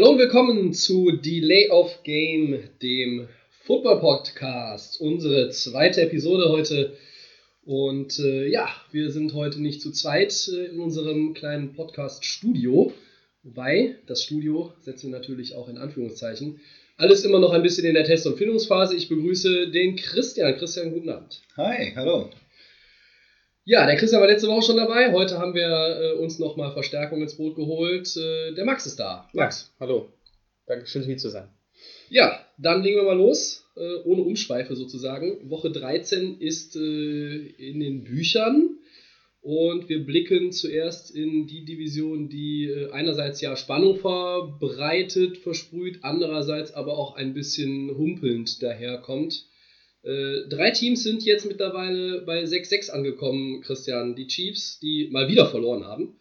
Hallo und willkommen zu Delay of Game, dem Football Podcast. Unsere zweite Episode heute. Und äh, ja, wir sind heute nicht zu zweit äh, in unserem kleinen Podcast-Studio. Wobei, das Studio setzen wir natürlich auch in Anführungszeichen. Alles immer noch ein bisschen in der Test- und Findungsphase. Ich begrüße den Christian. Christian, guten Abend. Hi, hallo. Ja, der Christian war letzte Woche schon dabei. Heute haben wir äh, uns nochmal Verstärkung ins Boot geholt. Äh, der Max ist da. Max, ja. hallo. Dankeschön, hier zu sein. Ja, dann legen wir mal los, äh, ohne Umschweife sozusagen. Woche 13 ist äh, in den Büchern und wir blicken zuerst in die Division, die äh, einerseits ja Spannung verbreitet, versprüht, andererseits aber auch ein bisschen humpelnd daherkommt. Äh, drei Teams sind jetzt mittlerweile bei 6-6 angekommen, Christian. Die Chiefs, die mal wieder verloren haben.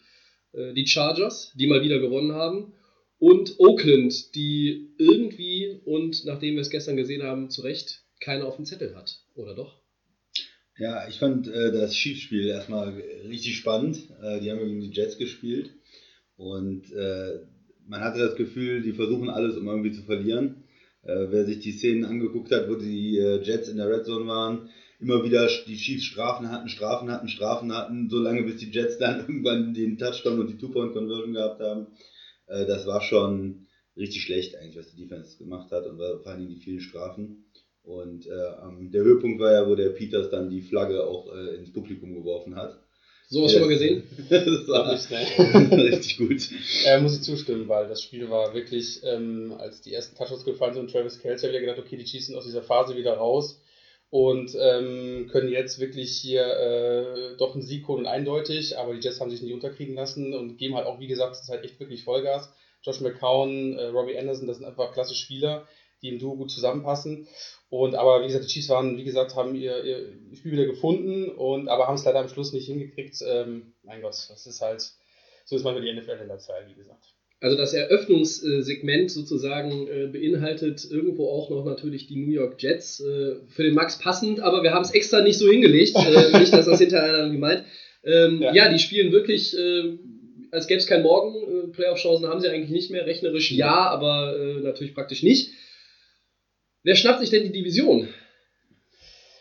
Äh, die Chargers, die mal wieder gewonnen haben. Und Oakland, die irgendwie, und nachdem wir es gestern gesehen haben, zu Recht keine auf dem Zettel hat. Oder doch? Ja, ich fand äh, das Chiefs-Spiel erstmal richtig spannend. Äh, die haben gegen die Jets gespielt. Und äh, man hatte das Gefühl, die versuchen alles, um irgendwie zu verlieren. Äh, wer sich die Szenen angeguckt hat, wo die äh, Jets in der Red Zone waren, immer wieder die Chiefs Strafen hatten, Strafen hatten, Strafen hatten, so lange bis die Jets dann irgendwann den Touchdown und die Two-Point-Conversion gehabt haben. Äh, das war schon richtig schlecht eigentlich, was die Defense gemacht hat und vor allem die vielen Strafen. Und äh, der Höhepunkt war ja, wo der Peters dann die Flagge auch äh, ins Publikum geworfen hat. So was yes. schon mal gesehen? das war nicht richtig gut. Äh, muss ich zustimmen, weil das Spiel war wirklich, ähm, als die ersten Touchdowns gefallen sind, Travis Kelce hat ja gedacht, okay, die schießen aus dieser Phase wieder raus und ähm, können jetzt wirklich hier äh, doch einen Sieg holen, eindeutig, aber die Jets haben sich nicht unterkriegen lassen und geben halt auch, wie gesagt, das ist halt echt wirklich Vollgas. Josh McCown, äh, Robbie Anderson, das sind einfach klasse Spieler, die im Duo gut zusammenpassen. Und aber wie gesagt, die Chiefs waren, wie gesagt, haben ihr, ihr Spiel wieder gefunden und aber haben es leider am Schluss nicht hingekriegt. Ähm, mein Gott, das ist halt, so ist manchmal die NFL in der Zeit, wie gesagt. Also das Eröffnungssegment sozusagen äh, beinhaltet irgendwo auch noch natürlich die New York Jets. Äh, für den Max passend, aber wir haben es extra nicht so hingelegt. Äh, nicht, dass das hinterher einer gemeint. Ähm, ja. ja. die spielen wirklich, äh, als gäbe es kein Morgen. Äh, Playoff-Chancen haben sie eigentlich nicht mehr. Rechnerisch ja, aber äh, natürlich praktisch nicht. Wer schnappt sich denn die Division?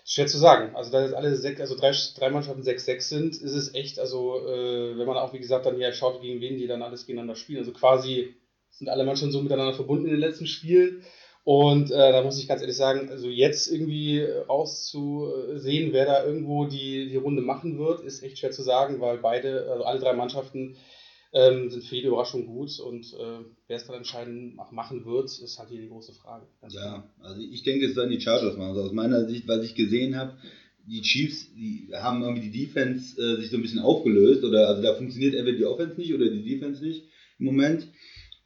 Schwer zu sagen. Also da jetzt alle sechs, also drei, drei Mannschaften 6-6 sind, ist es echt, also äh, wenn man auch wie gesagt dann hier schaut, gegen wen die dann alles gegeneinander spielen. Also quasi sind alle Mannschaften so miteinander verbunden in den letzten Spielen. Und äh, da muss ich ganz ehrlich sagen, also jetzt irgendwie rauszusehen, wer da irgendwo die, die Runde machen wird, ist echt schwer zu sagen, weil beide, also alle drei Mannschaften ähm, sind für jede Überraschung gut und äh, wer es dann entscheidend machen wird, ist halt hier die große Frage. ja, klar. also ich denke, es werden die Chargers machen. Also aus meiner Sicht, was ich gesehen habe, die Chiefs, die haben irgendwie die Defense äh, sich so ein bisschen aufgelöst oder also da funktioniert entweder die Offense nicht oder die Defense nicht im Moment.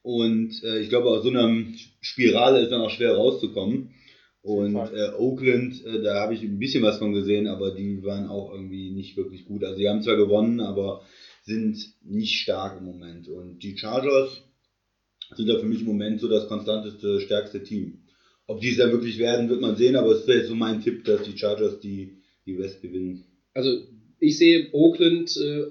Und äh, ich glaube, aus so einer Spirale ist dann auch schwer rauszukommen. Und äh, Oakland, äh, da habe ich ein bisschen was von gesehen, aber die waren auch irgendwie nicht wirklich gut. Also die haben zwar gewonnen, aber sind nicht stark im Moment. Und die Chargers sind da für mich im Moment so das konstanteste, stärkste Team. Ob die es dann wirklich werden, wird man sehen, aber es wäre so mein Tipp, dass die Chargers die, die West gewinnen. Also ich sehe Oakland äh,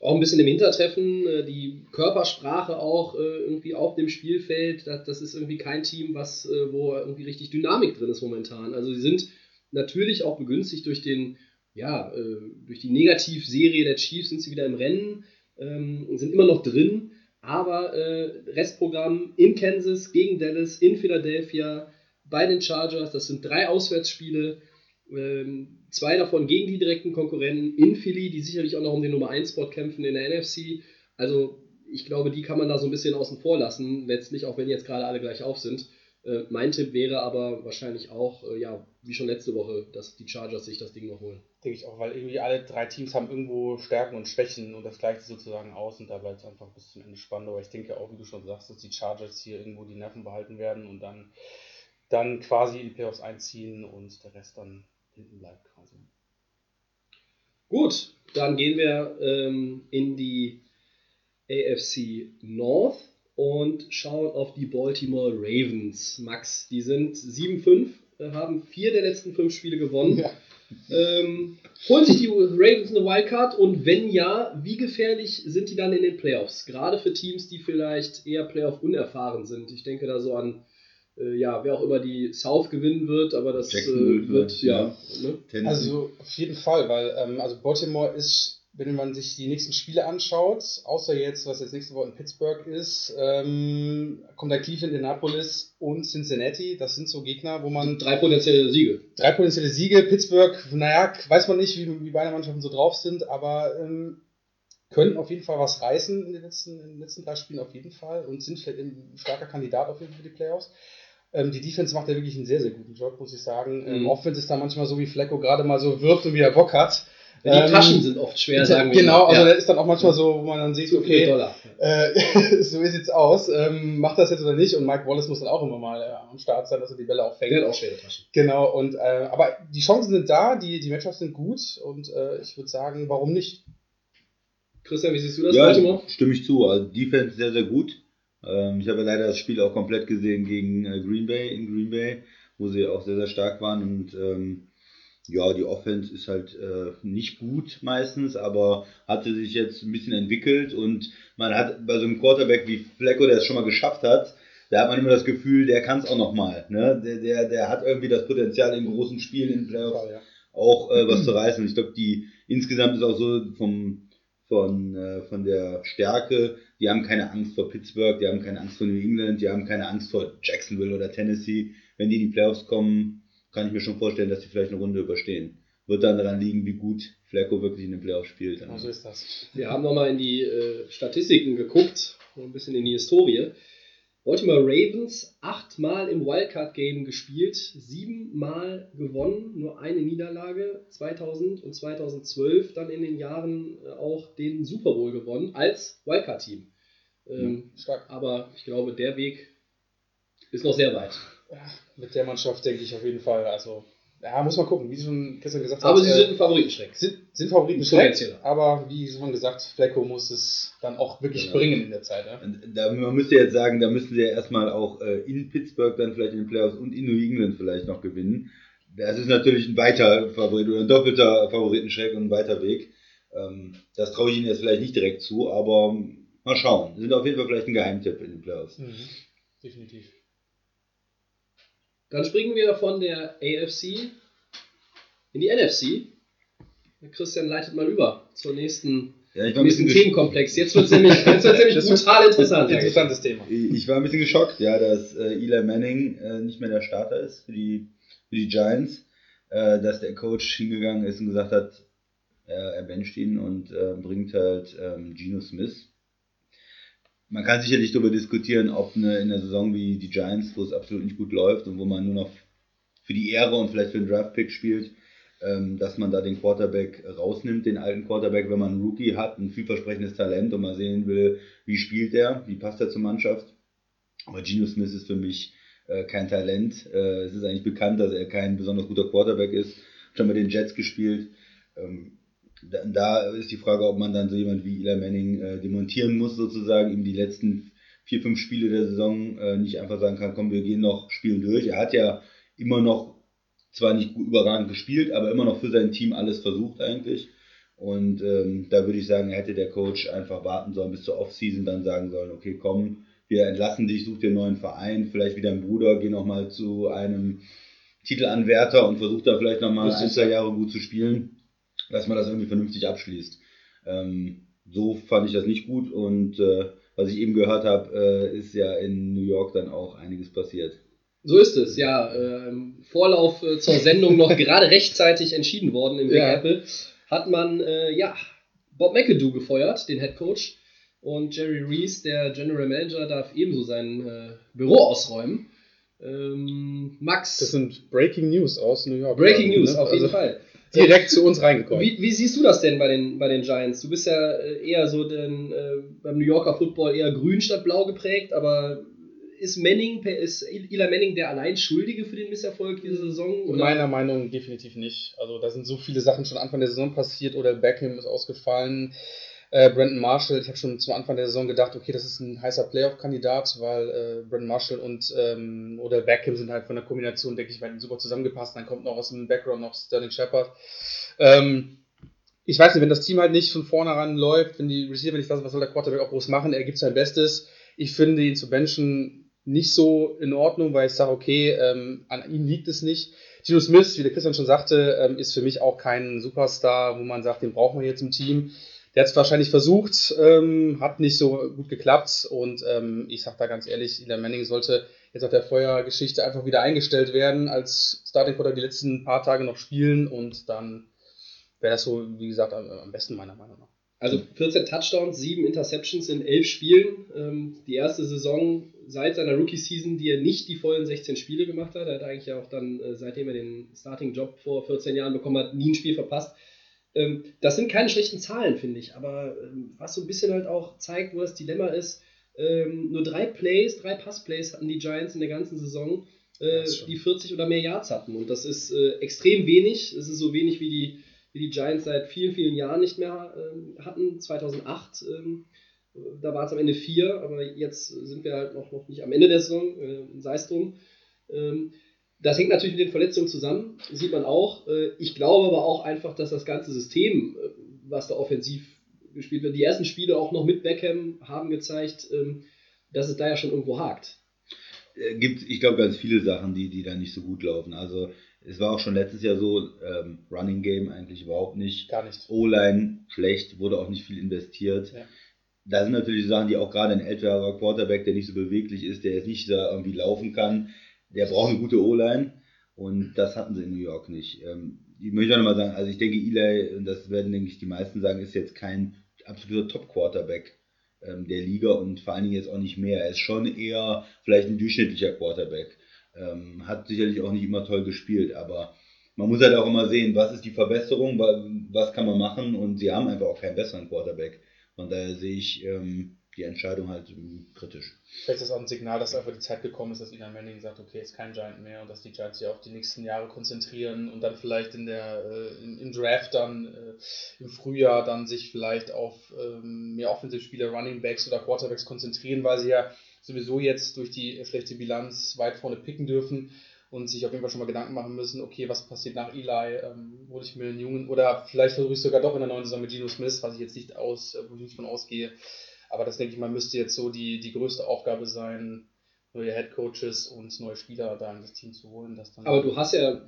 auch ein bisschen im Hintertreffen, äh, die Körpersprache auch äh, irgendwie auf dem Spielfeld, das, das ist irgendwie kein Team, was, äh, wo irgendwie richtig Dynamik drin ist momentan. Also sie sind natürlich auch begünstigt durch den ja, äh, durch die Negativserie der Chiefs sind sie wieder im Rennen, ähm, sind immer noch drin, aber äh, Restprogramm in Kansas, gegen Dallas, in Philadelphia, bei den Chargers, das sind drei Auswärtsspiele, ähm, zwei davon gegen die direkten Konkurrenten, in Philly, die sicherlich auch noch um den Nummer 1 Spot kämpfen in der NFC. Also ich glaube, die kann man da so ein bisschen außen vor lassen, letztlich, auch wenn jetzt gerade alle gleich auf sind. Äh, mein Tipp wäre aber wahrscheinlich auch, äh, ja, wie schon letzte Woche, dass die Chargers sich das Ding noch holen. Denke ich auch, weil irgendwie alle drei Teams haben irgendwo Stärken und Schwächen und das gleicht sozusagen aus und da bleibt es einfach bis zum Ende spannend. Aber ich denke auch, wie du schon sagst, dass die Chargers hier irgendwo die Nerven behalten werden und dann, dann quasi die Playoffs einziehen und der Rest dann hinten bleibt quasi. Gut, dann gehen wir ähm, in die AFC North und schauen auf die Baltimore Ravens. Max, die sind 7-5, äh, haben vier der letzten fünf Spiele gewonnen. Ja. Ähm, holen sich die Ravens eine Wildcard und wenn ja, wie gefährlich sind die dann in den Playoffs? Gerade für Teams, die vielleicht eher Playoff unerfahren sind. Ich denke da so an, äh, ja, wer auch immer die South gewinnen wird, aber das äh, wird, ja. Ne? Also auf jeden Fall, weil ähm, also Baltimore ist wenn man sich die nächsten Spiele anschaut, außer jetzt, was jetzt nächste Woche in Pittsburgh ist, ähm, kommt da Cleveland, Indianapolis und Cincinnati. Das sind so Gegner, wo man. Drei potenzielle Siege. Drei potenzielle Siege. Pittsburgh, naja, weiß man nicht, wie, wie beide Mannschaften so drauf sind, aber ähm, können auf jeden Fall was reißen in den, letzten, in den letzten drei Spielen auf jeden Fall und sind vielleicht ein starker Kandidat auf jeden Fall für die Playoffs. Ähm, die Defense macht ja wirklich einen sehr, sehr guten Job, muss ich sagen. Ähm, mhm. Offense ist da manchmal so, wie Flecko gerade mal so wirft und wie er Bock hat. Die ähm, Taschen sind oft schwer, sagen wir. Genau, also ja. das ist dann auch manchmal so, wo man dann sieht, okay, äh, so sieht's aus. Ähm, macht das jetzt oder nicht? Und Mike Wallace muss dann auch immer mal äh, am Start sein, dass er die Bälle auch fängt. Der hat auch schwere Taschen. Genau, und äh, aber die Chancen sind da, die, die Matchups sind gut und äh, ich würde sagen, warum nicht? Christian, wie siehst du das, ja, Baltimore? Stimme ich zu. Also Defense sehr, sehr gut. Ähm, ich habe leider das Spiel auch komplett gesehen gegen äh, Green Bay in Green Bay, wo sie auch sehr, sehr stark waren und ähm, ja, die Offense ist halt äh, nicht gut meistens, aber hatte sich jetzt ein bisschen entwickelt und man hat bei so einem Quarterback wie Flecko, der es schon mal geschafft hat, da hat man immer das Gefühl, der kann es auch nochmal. Ne? Der, der, der hat irgendwie das Potenzial in großen Spielen, in Playoffs ja. auch äh, was zu reißen. Und ich glaube, die insgesamt ist auch so vom, von, äh, von der Stärke, die haben keine Angst vor Pittsburgh, die haben keine Angst vor New England, die haben keine Angst vor Jacksonville oder Tennessee. Wenn die in die Playoffs kommen, kann ich mir schon vorstellen, dass die vielleicht eine Runde überstehen. Wird dann daran liegen, wie gut Flacco wirklich in den Playoffs spielt. Genau so ist das. Wir haben nochmal in die äh, Statistiken geguckt, ein bisschen in die Historie. Baltimore Ravens achtmal im Wildcard-Game gespielt, siebenmal gewonnen, nur eine Niederlage. 2000 und 2012 dann in den Jahren äh, auch den Super Bowl gewonnen als Wildcard-Team. Ähm, stark. Aber ich glaube, der Weg ist noch sehr weit mit der Mannschaft denke ich auf jeden Fall. Also, ja, muss man gucken, wie Sie schon gestern gesagt haben. Aber sie äh, sind ein Favoritenschreck. Sind, sind Favoritenschreck, aber wie schon gesagt, Flecko muss es dann auch wirklich genau. bringen in der Zeit. Ja? Da, man müsste jetzt sagen, da müssen sie ja erstmal auch äh, in Pittsburgh dann vielleicht in den Playoffs und in New England vielleicht noch gewinnen. Das ist natürlich ein weiter Favorit oder ein doppelter Favoritenschreck und ein weiter Weg. Ähm, das traue ich Ihnen jetzt vielleicht nicht direkt zu, aber mal schauen. Sie sind auf jeden Fall vielleicht ein Geheimtipp in den Playoffs. Mhm. Definitiv. Dann springen wir von der AFC in die NFC. Christian leitet mal über zur nächsten ja, ich war nächsten Themenkomplex. Jetzt wird es nämlich, jetzt nämlich brutal interessant. Interessantes Thema. Ich war ein bisschen geschockt, ja, dass äh, Eli Manning äh, nicht mehr der Starter ist für die, für die Giants. Äh, dass der Coach hingegangen ist und gesagt hat, er bencht ihn und äh, bringt halt ähm, Geno Smith man kann sicherlich darüber diskutieren, ob eine, in einer Saison wie die Giants, wo es absolut nicht gut läuft und wo man nur noch für die Ehre und vielleicht für den Draftpick spielt, ähm, dass man da den Quarterback rausnimmt, den alten Quarterback, wenn man einen Rookie hat, ein vielversprechendes Talent und mal sehen will, wie spielt er, wie passt er zur Mannschaft. Aber Geno Smith ist für mich äh, kein Talent. Äh, es ist eigentlich bekannt, dass er kein besonders guter Quarterback ist. Schon mit den Jets gespielt. Ähm, da, da, ist die Frage, ob man dann so jemand wie Eli Manning äh, demontieren muss, sozusagen, ihm die letzten vier, fünf Spiele der Saison äh, nicht einfach sagen kann, komm, wir gehen noch spielen durch. Er hat ja immer noch zwar nicht überragend gespielt, aber immer noch für sein Team alles versucht eigentlich. Und ähm, da würde ich sagen, hätte der Coach einfach warten sollen bis zur Offseason, dann sagen sollen, okay, komm, wir entlassen dich, such dir einen neuen Verein, vielleicht wie dein Bruder, geh nochmal zu einem Titelanwärter und versuch da vielleicht nochmal ein, zwei Jahre gut zu spielen dass man das irgendwie vernünftig abschließt. Ähm, so fand ich das nicht gut und äh, was ich eben gehört habe, äh, ist ja in New York dann auch einiges passiert. So ist es, ja. Äh, Im Vorlauf äh, zur Sendung noch gerade rechtzeitig entschieden worden im Big ja. Apple, hat man äh, ja Bob McAdoo gefeuert, den Head Coach. Und Jerry Reese, der General Manager, darf ebenso sein äh, Büro ausräumen. Ähm, Max. Das sind Breaking News aus New York. Breaking News, ne? auf jeden also, Fall direkt zu uns reingekommen. Wie, wie, siehst du das denn bei den, bei den Giants? Du bist ja äh, eher so den, äh, beim New Yorker Football eher grün statt blau geprägt, aber ist Manning, ist Eli Manning der allein Schuldige für den Misserfolg dieser Saison? Oder? Meiner Meinung nach definitiv nicht. Also da sind so viele Sachen schon Anfang der Saison passiert oder Beckham ist ausgefallen. Äh, Brandon Marshall, ich habe schon zum Anfang der Saison gedacht, okay, das ist ein heißer Playoff-Kandidat, weil äh, Brandon Marshall und ähm, oder Beckham sind halt von der Kombination, denke ich, super zusammengepasst. Dann kommt noch aus dem Background noch Sterling Shepard. Ähm, ich weiß nicht, wenn das Team halt nicht von vornherein läuft, wenn die Receiver nicht das, was soll der Quarterback auch groß machen? Er gibt sein Bestes. Ich finde ihn zu benchen nicht so in Ordnung, weil ich sage, okay, ähm, an ihm liegt es nicht. Gino Smith, wie der Christian schon sagte, ähm, ist für mich auch kein Superstar, wo man sagt, den brauchen wir jetzt im Team. Der hat es wahrscheinlich versucht, ähm, hat nicht so gut geklappt und ähm, ich sage da ganz ehrlich, Eli Manning sollte jetzt auf der Feuergeschichte einfach wieder eingestellt werden als Starting Quarter die letzten paar Tage noch spielen und dann wäre das so, wie gesagt, am, am besten meiner Meinung nach. Also 14 Touchdowns, 7 Interceptions in 11 Spielen. Ähm, die erste Saison seit seiner Rookie-Season, die er nicht die vollen 16 Spiele gemacht hat. Er hat eigentlich auch dann, äh, seitdem er den Starting-Job vor 14 Jahren bekommen hat, nie ein Spiel verpasst. Ähm, das sind keine schlechten Zahlen, finde ich. Aber ähm, was so ein bisschen halt auch zeigt, wo das Dilemma ist, nur drei Plays, drei Pass-Plays hatten die Giants in der ganzen Saison, äh, die 40 oder mehr Yards hatten. Und das ist äh, extrem wenig. Es ist so wenig wie die die die Giants seit vielen, vielen Jahren nicht mehr ähm, hatten. 2008, ähm, da war es am Ende vier, aber jetzt sind wir halt noch, noch nicht am Ende der Saison, äh, sei es drum. Das hängt natürlich mit den Verletzungen zusammen, sieht man auch. Äh, ich glaube aber auch einfach, dass das ganze System, äh, was da offensiv gespielt wird, die ersten Spiele auch noch mit Beckham haben gezeigt, ähm, dass es da ja schon irgendwo hakt. Äh, gibt, ich glaube, ganz viele Sachen, die, die da nicht so gut laufen. Also es war auch schon letztes Jahr so, ähm, Running Game eigentlich überhaupt nicht. Gar nicht. O-Line schlecht, wurde auch nicht viel investiert. Ja. Da sind natürlich Sachen, die auch gerade ein älterer Quarterback, der nicht so beweglich ist, der jetzt nicht da irgendwie laufen kann, der braucht eine gute O-Line. Und das hatten sie in New York nicht. Ähm, ich möchte auch nochmal sagen, also ich denke, Eli, und das werden, denke ich, die meisten sagen, ist jetzt kein absoluter Top-Quarterback ähm, der Liga und vor allen Dingen jetzt auch nicht mehr. Er ist schon eher vielleicht ein durchschnittlicher Quarterback. Ähm, hat sicherlich auch nicht immer toll gespielt, aber man muss halt auch immer sehen, was ist die Verbesserung, was kann man machen und sie haben einfach auch keinen besseren Quarterback. Von daher sehe ich ähm, die Entscheidung halt kritisch. Vielleicht ist das auch ein Signal, dass einfach die Zeit gekommen ist, dass Ina Manning sagt, okay, ist kein Giant mehr und dass die Giants sich auf die nächsten Jahre konzentrieren und dann vielleicht in der, äh, im, Draft dann äh, im Frühjahr dann sich vielleicht auf ähm, mehr Offensivspieler, Running Backs oder Quarterbacks konzentrieren, weil sie ja sowieso jetzt durch die schlechte Bilanz weit vorne picken dürfen und sich auf jeden Fall schon mal Gedanken machen müssen, okay, was passiert nach Eli, ähm, hole ich mir einen Jungen oder vielleicht versuche ich sogar doch in der neuen Saison mit Geno Smith, was ich jetzt nicht aus, wo ich nicht von ausgehe. Aber das denke ich mal müsste jetzt so die, die größte Aufgabe sein, neue Head Coaches und neue Spieler da in das Team zu holen. Dass dann aber du hast ja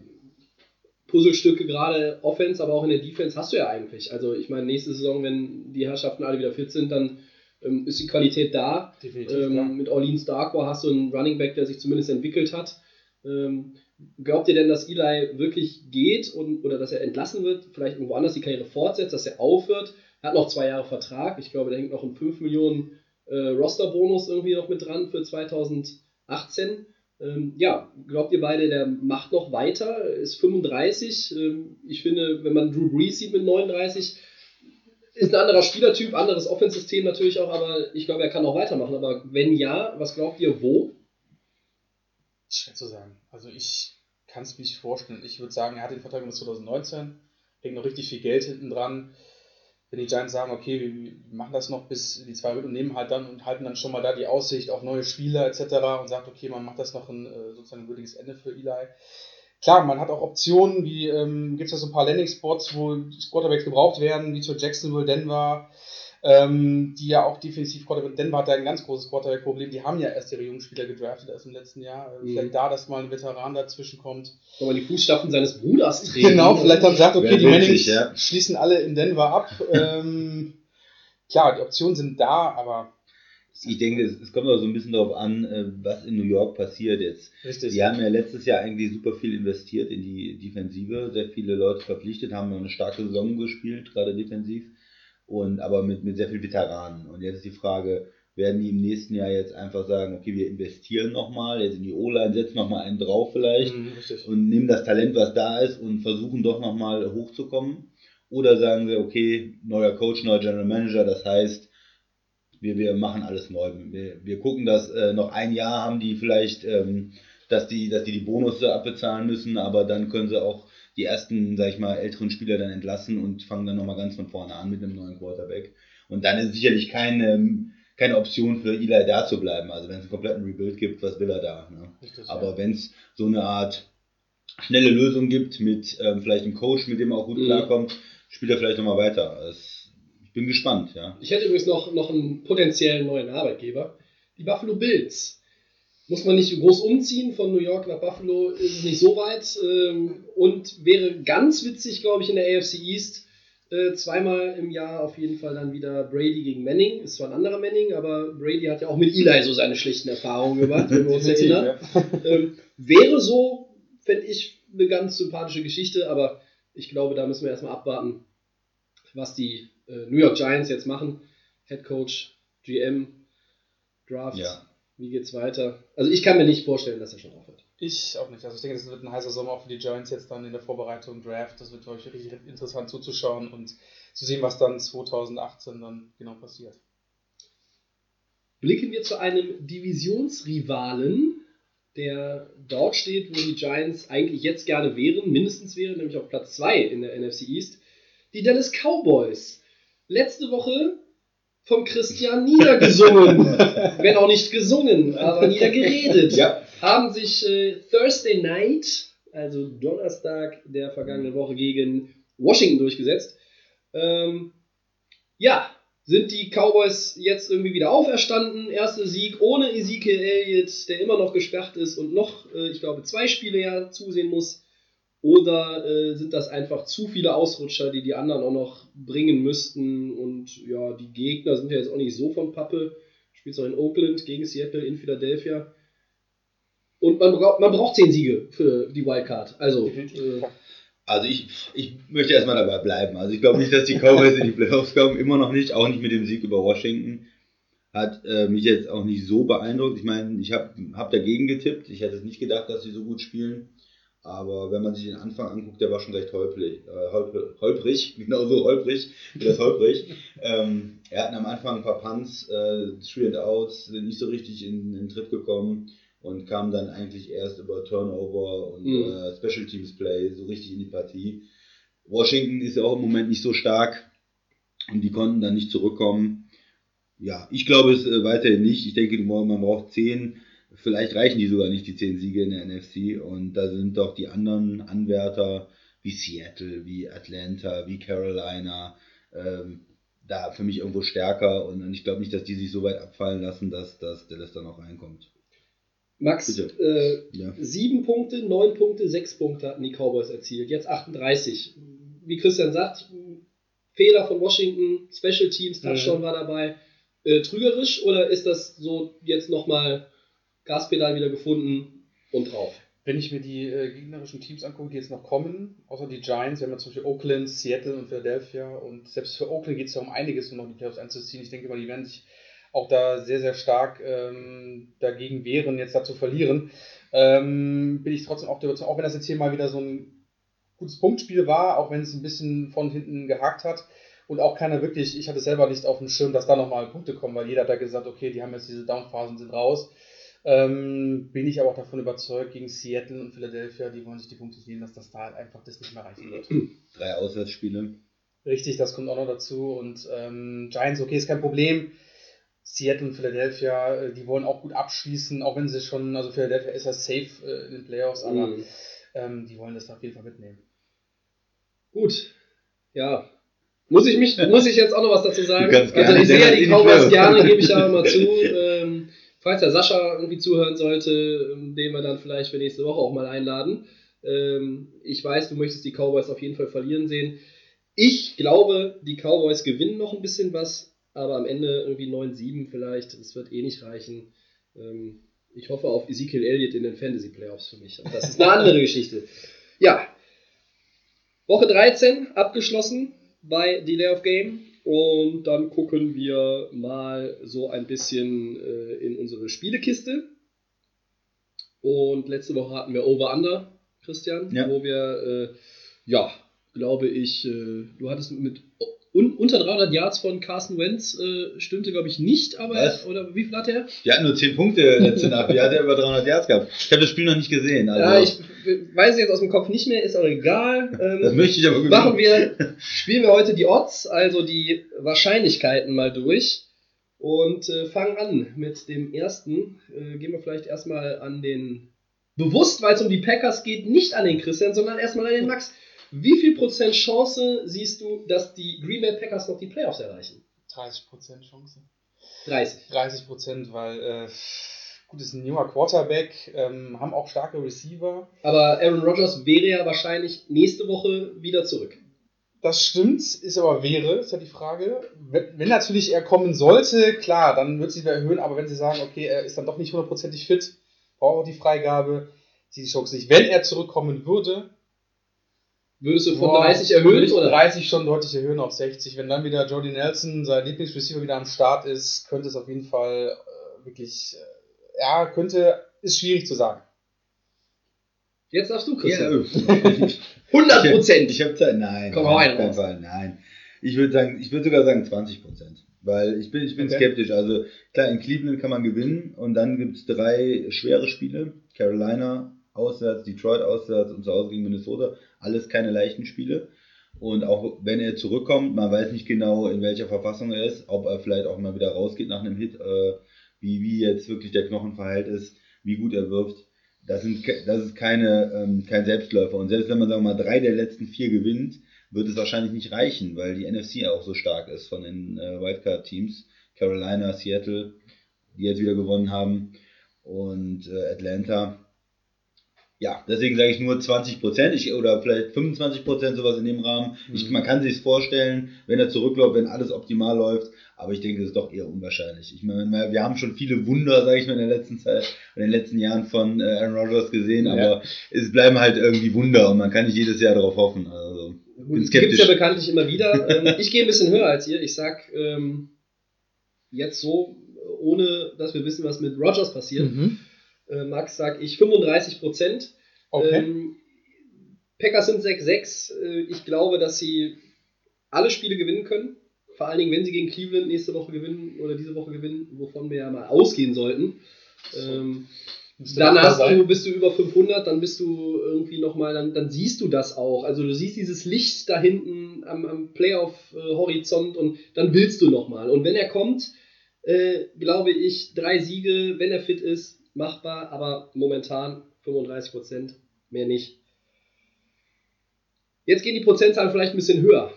Puzzlestücke gerade Offense, aber auch in der Defense hast du ja eigentlich. Also ich meine, nächste Saison, wenn die Herrschaften alle wieder fit sind, dann ähm, ist die Qualität da. Ähm, mit Orleans Darkwa hast du einen Running Back, der sich zumindest entwickelt hat. Ähm, glaubt ihr denn, dass Eli wirklich geht und, oder dass er entlassen wird, vielleicht irgendwo anders die Karriere fortsetzt, dass er aufhört? Er hat noch zwei Jahre Vertrag. Ich glaube, da hängt noch ein 5 Millionen äh, Roster-Bonus irgendwie noch mit dran für 2018. Ähm, ja, glaubt ihr beide, der macht noch weiter, ist 35. Ähm, ich finde, wenn man Drew Brees sieht mit 39, ist ein anderer Spielertyp, anderes Offensystem natürlich auch, aber ich glaube, er kann auch weitermachen. Aber wenn ja, was glaubt ihr, wo? Schwer zu sagen. Also ich kann es mir nicht vorstellen. Ich würde sagen, er hat den Vertrag bis 2019, hängt noch richtig viel Geld hinten dran. Wenn die Giants sagen, okay, wir machen das noch bis die zwei und nehmen halt dann und halten dann schon mal da die Aussicht auf neue Spieler etc. und sagt, okay, man macht das noch ein äh, sozusagen ein würdiges Ende für Eli Klar, man hat auch Optionen, wie ähm, gibt es ja so ein paar Landing-Spots, wo Quarterbacks gebraucht werden, wie zur Jacksonville, Denver, ähm, die ja auch defensiv Quarterback, Denver hat ja ein ganz großes Quarterback-Problem, die haben ja erst ihre jungen Spieler gedraftet erst im letzten Jahr. Mhm. Vielleicht da, dass mal ein Veteran dazwischen kommt. Soll man die Fußstapfen seines Bruders treten? Genau, vielleicht haben gesagt, okay, die Mannings ja. schließen alle in Denver ab. ähm, klar, die Optionen sind da, aber ich denke, es, es kommt auch so ein bisschen darauf an, äh, was in New York passiert jetzt. Richtig. Die haben ja letztes Jahr eigentlich super viel investiert in die Defensive, sehr viele Leute verpflichtet, haben eine starke Saison gespielt, gerade defensiv, und aber mit, mit sehr vielen Veteranen. Und jetzt ist die Frage, werden die im nächsten Jahr jetzt einfach sagen, okay, wir investieren nochmal, jetzt in die O-Line, setzen nochmal einen drauf vielleicht mhm, und nehmen das Talent, was da ist und versuchen doch nochmal hochzukommen? Oder sagen sie, okay, neuer Coach, neuer General Manager, das heißt, wir, wir machen alles neu. Wir, wir gucken, dass äh, noch ein Jahr haben die vielleicht, ähm, dass die, dass die die Bonusse abbezahlen müssen, aber dann können sie auch die ersten, sag ich mal, älteren Spieler dann entlassen und fangen dann nochmal ganz von vorne an mit einem neuen Quarterback. Und dann ist sicherlich keine, keine Option für Eli da zu bleiben. Also wenn es einen kompletten Rebuild gibt, was will er da? Ne? Aber ja. wenn es so eine Art schnelle Lösung gibt mit ähm, vielleicht einem Coach, mit dem er auch gut mhm. klarkommt, spielt er vielleicht nochmal weiter. Es, ich bin gespannt, ja. Ich hätte übrigens noch, noch einen potenziellen neuen Arbeitgeber. Die Buffalo Bills. Muss man nicht groß umziehen von New York nach Buffalo, ist es nicht so weit. Ähm, und wäre ganz witzig, glaube ich, in der AFC East. Äh, zweimal im Jahr auf jeden Fall dann wieder Brady gegen Manning. Ist zwar ein anderer Manning, aber Brady hat ja auch mit Eli so seine schlechten Erfahrungen gemacht, wenn wir uns erinnern. Ähm, wäre so, fände ich, eine ganz sympathische Geschichte, aber ich glaube, da müssen wir erstmal abwarten, was die äh, New York Giants jetzt machen. Head Coach, GM, Draft. Ja. Wie geht's weiter? Also ich kann mir nicht vorstellen, dass er schon aufhört. Ich auch nicht. Also ich denke, das wird ein heißer Sommer auch für die Giants jetzt dann in der Vorbereitung Draft. Das wird für euch richtig interessant zuzuschauen und zu sehen, was dann 2018 dann genau passiert. Blicken wir zu einem Divisionsrivalen, der dort steht, wo die Giants eigentlich jetzt gerne wären, mindestens wären, nämlich auf Platz 2 in der NFC East. Die Dallas Cowboys. Letzte Woche vom Christian niedergesungen. Wenn auch nicht gesungen, aber niedergeredet. Ja. Haben sich äh, Thursday Night, also Donnerstag der vergangenen Woche gegen Washington durchgesetzt. Ähm, ja, sind die Cowboys jetzt irgendwie wieder auferstanden. Erster Sieg ohne Ezekiel Elliott, der immer noch gesperrt ist und noch, äh, ich glaube, zwei Spiele ja zusehen muss. Oder äh, sind das einfach zu viele Ausrutscher, die die anderen auch noch bringen müssten? Und ja, die Gegner sind ja jetzt auch nicht so von Pappe. Spielt auch in Oakland gegen Seattle, in Philadelphia. Und man, bra man braucht zehn Siege für die Wildcard. Also, äh, also ich, ich möchte erstmal dabei bleiben. Also ich glaube nicht, dass die Cowboys in die Playoffs kommen. Immer noch nicht, auch nicht mit dem Sieg über Washington. Hat äh, mich jetzt auch nicht so beeindruckt. Ich meine, ich habe hab dagegen getippt. Ich hätte nicht gedacht, dass sie so gut spielen. Aber wenn man sich den Anfang anguckt, der war schon recht holprig, äh, holprig, holprig genauso holprig wie das holprig. ähm, er hatten am Anfang ein paar Punts, äh, Three and Outs, sind nicht so richtig in, in den Tritt gekommen und kamen dann eigentlich erst über Turnover und mhm. äh, Special Teams Play so richtig in die Partie. Washington ist ja auch im Moment nicht so stark und die konnten dann nicht zurückkommen. Ja, ich glaube es äh, weiterhin nicht. Ich denke, man braucht zehn Vielleicht reichen die sogar nicht, die zehn Siege in der NFC. Und da sind doch die anderen Anwärter wie Seattle, wie Atlanta, wie Carolina, ähm, da für mich irgendwo stärker. Und ich glaube nicht, dass die sich so weit abfallen lassen, dass, dass Dallas da noch reinkommt. Max, äh, ja. sieben Punkte, neun Punkte, sechs Punkte hatten die Cowboys erzielt. Jetzt 38. Wie Christian sagt, Fehler von Washington, Special Teams, Touchdown mhm. war dabei. Äh, trügerisch oder ist das so jetzt nochmal Gaspedal wieder gefunden und drauf. Wenn ich mir die äh, gegnerischen Teams angucke, die jetzt noch kommen, außer die Giants, wir haben ja zum Beispiel Oakland, Seattle und Philadelphia und selbst für Oakland geht es ja um einiges, um noch die Playoffs einzuziehen. Ich denke mal, die werden sich auch da sehr, sehr stark ähm, dagegen wehren, jetzt da zu verlieren. Ähm, bin ich trotzdem auch der auch wenn das jetzt hier mal wieder so ein gutes Punktspiel war, auch wenn es ein bisschen von hinten gehakt hat, und auch keiner wirklich, ich hatte selber nicht auf dem Schirm, dass da nochmal Punkte kommen, weil jeder hat da gesagt, okay, die haben jetzt diese Downphasen, sind raus. Ähm, bin ich aber auch davon überzeugt, gegen Seattle und Philadelphia, die wollen sich die Punkte nehmen, dass das da halt einfach das nicht mehr reichen wird. Drei Auswärtsspiele. Richtig, das kommt auch noch dazu. Und ähm, Giants, okay, ist kein Problem. Seattle und Philadelphia, äh, die wollen auch gut abschließen, auch wenn sie schon, also Philadelphia ist ja safe äh, in den Playoffs, aber mhm. ähm, die wollen das auf jeden Fall mitnehmen. Gut, ja. Muss ich mich, muss ich jetzt auch noch was dazu sagen? Also ich sehe ja die Cowboys gerne, gebe ich ja immer zu. Ähm, falls der Sascha irgendwie zuhören sollte, ähm, den wir dann vielleicht für nächste Woche auch mal einladen. Ähm, ich weiß, du möchtest die Cowboys auf jeden Fall verlieren sehen. Ich glaube, die Cowboys gewinnen noch ein bisschen was, aber am Ende irgendwie 9-7 vielleicht. Es wird eh nicht reichen. Ähm, ich hoffe auf Ezekiel Elliott in den Fantasy Playoffs für mich. das ist eine andere Geschichte. Ja. Woche 13 abgeschlossen bei Delay of Game. Und dann gucken wir mal so ein bisschen äh, in unsere Spielekiste. Und letzte Woche hatten wir Over Under, Christian, ja. wo wir, äh, ja, glaube ich, äh, du hattest mit un unter 300 Yards von Carson Wentz äh, stimmte, glaube ich, nicht, aber Was? oder wie viel hat er? Die hatten nur 10 Punkte letzte Nacht. Die hat er über 300 Yards gehabt. Ich habe das Spiel noch nicht gesehen. Also, Ja, ich weiß jetzt aus dem Kopf nicht mehr, ist auch egal. das Ähm, möchte ich aber gewinnen. machen wir, spielen wir heute die Odds, also die Wahrscheinlichkeiten mal durch und äh, fangen an mit dem ersten. Äh, gehen wir vielleicht erstmal an den, bewusst, weil es um die Packers geht, nicht an den Christian, sondern erstmal an den Max. Wie viel Prozent Chance siehst du, dass die Green Bay Packers noch die Playoffs erreichen? 30% Chance. 30. 30 Prozent, weil äh, gut ist ein junger Quarterback, ähm, haben auch starke Receiver. Aber Aaron Rodgers wäre ja wahrscheinlich nächste Woche wieder zurück. Das stimmt, ist aber wäre, ist ja die Frage. Wenn, wenn natürlich er kommen sollte, klar, dann wird sie wieder erhöhen, aber wenn sie sagen, okay, er ist dann doch nicht hundertprozentig fit, braucht auch die Freigabe, sieht die Chance nicht. Wenn er zurückkommen würde, Würdest du von boah, 30 würde erhöhen ich oder? 30 schon deutlich erhöhen auf 60. Wenn dann wieder Jordy Nelson, sein Lieblingsreceiver, wieder am Start ist, könnte es auf jeden Fall äh, wirklich, äh, ja, könnte, ist schwierig zu sagen. Jetzt darfst du, Ja, Christian. öh. 100 Prozent. Ich habe Zeit. Nein. Komm, nein, hau einen auf keinen raus. Fall. Nein. Ich würde sagen, ich würde sogar sagen 20 Prozent. Weil ich bin, ich bin Okay. skeptisch. Also klar, in Cleveland kann man gewinnen und dann gibt es drei schwere Spiele. Carolina auswärts, Detroit auswärts und zu Hause gegen Minnesota. Alles keine leichten Spiele. Und auch wenn er zurückkommt, man weiß nicht genau, in welcher Verfassung er ist, ob er vielleicht auch mal wieder rausgeht nach einem Hit, äh, wie, wie jetzt wirklich der Knochen verheilt ist, wie gut er wirft. Das, sind, das ist keine, ähm, kein Selbstläufer. Und selbst wenn man, sagen wir mal, drei der letzten vier gewinnt, wird es wahrscheinlich nicht reichen, weil die NFC auch so stark ist von den äh, Wildcard-Teams. Carolina, Seattle, die jetzt wieder gewonnen haben und äh, Atlanta. Ja, deswegen sage ich nur 20 Prozent oder vielleicht 25 Prozent, sowas in dem Rahmen. Ich, Mhm. man kann sich vorstellen, wenn er zurückläuft, wenn alles optimal läuft, aber ich denke, das ist doch eher unwahrscheinlich. Ich meine, wir haben schon viele Wunder, sage ich mal, in der letzten Zeit, in den letzten Jahren von äh, Aaron Rodgers gesehen, Ja. aber es bleiben halt irgendwie Wunder und man kann nicht jedes Jahr darauf hoffen. Also, bin es skeptisch. ja bekanntlich immer wieder. ähm, ich gehe ein bisschen höher als ihr. Ich sag ähm, jetzt so, ohne dass wir wissen, was mit Rogers passiert. Äh, Max sag ich 35 Prozent. Okay. Ähm, Packers sind 6-6. Äh, ich glaube, dass sie alle Spiele gewinnen können. Vor allen Dingen, wenn sie gegen Cleveland nächste Woche gewinnen oder diese Woche gewinnen, wovon wir ja mal ausgehen sollten. Ähm, dann hast sein. du, bist du über 500, dann bist du irgendwie nochmal, dann, dann siehst du das auch. Also du siehst dieses Licht da hinten am, am Playoff-Horizont und dann willst du nochmal. Und wenn er kommt, äh, glaube ich, drei Siege, wenn er fit ist, machbar, aber momentan 35 Prozent, mehr nicht. Jetzt gehen die Prozentzahlen vielleicht ein bisschen höher.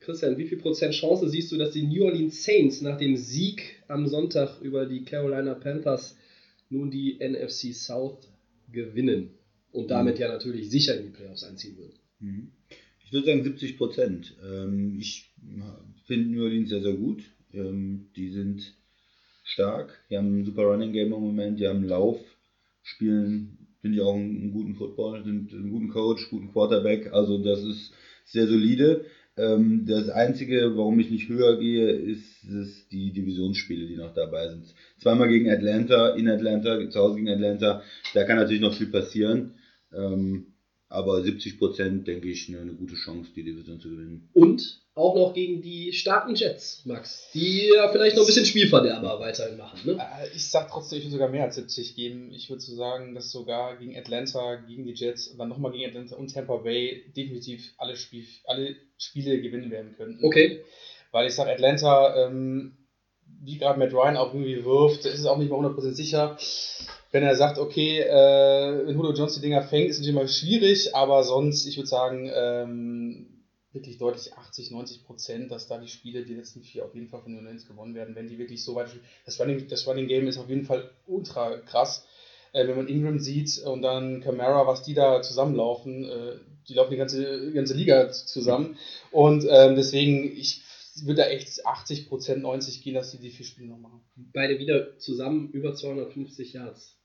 Christian, wie viel Prozent Chance siehst du, dass die New Orleans Saints nach dem Sieg am Sonntag über die Carolina Panthers nun die NFC South gewinnen und damit ja natürlich sicher in die Playoffs einziehen würden? Mhm. Ich würde sagen 70 Prozent. Ähm, ich finde New Orleans sehr, sehr gut. Ähm, die sind stark. Die haben ein super Running Game im Moment. Die haben Lauf, spielen, finde ich auch einen, guten Football, sind einen guten Coach, guten Quarterback. Also das ist sehr solide. Ähm, das Einzige, warum ich nicht höher gehe, ist es die Divisionsspiele, die noch dabei sind. Zweimal gegen Atlanta, in Atlanta, zu Hause gegen Atlanta. Da kann natürlich noch viel passieren. Ähm, aber 70 Prozent, denke ich, eine, eine gute Chance, die Division zu gewinnen. Und auch noch gegen die starken Jets, Max, die ja vielleicht noch ein bisschen Spielverderber weiterhin machen. Ne? Äh, Ich sag trotzdem, ich würde sogar mehr als 70 geben. Ich würde so sagen, dass sogar gegen Atlanta, gegen die Jets und dann nochmal gegen Atlanta und Tampa Bay definitiv alle, Spiel, alle Spiele gewinnen werden könnten. Okay. Weil ich sage, Atlanta, ähm, wie gerade Matt Ryan auch irgendwie wirft, ist es auch nicht mal 100% sicher. Wenn er sagt, okay, äh, wenn Julio Jones die Dinger fängt, ist natürlich mal schwierig, aber sonst, ich würde sagen, ähm, wirklich deutlich 80, 90 Prozent, dass da die Spiele, die letzten vier auf jeden Fall von New Orleans gewonnen werden, wenn die wirklich so weit spielen. Das Running, das Running Game ist auf jeden Fall ultra krass. Äh, wenn man Ingram sieht und dann Camara, was die da zusammenlaufen, äh, die laufen die ganze, ganze Liga zusammen. Und ähm, deswegen, ich würde da echt 80 Prozent, 90 gehen, dass die die vier Spiele noch machen. Beide wieder zusammen über 250 Yards.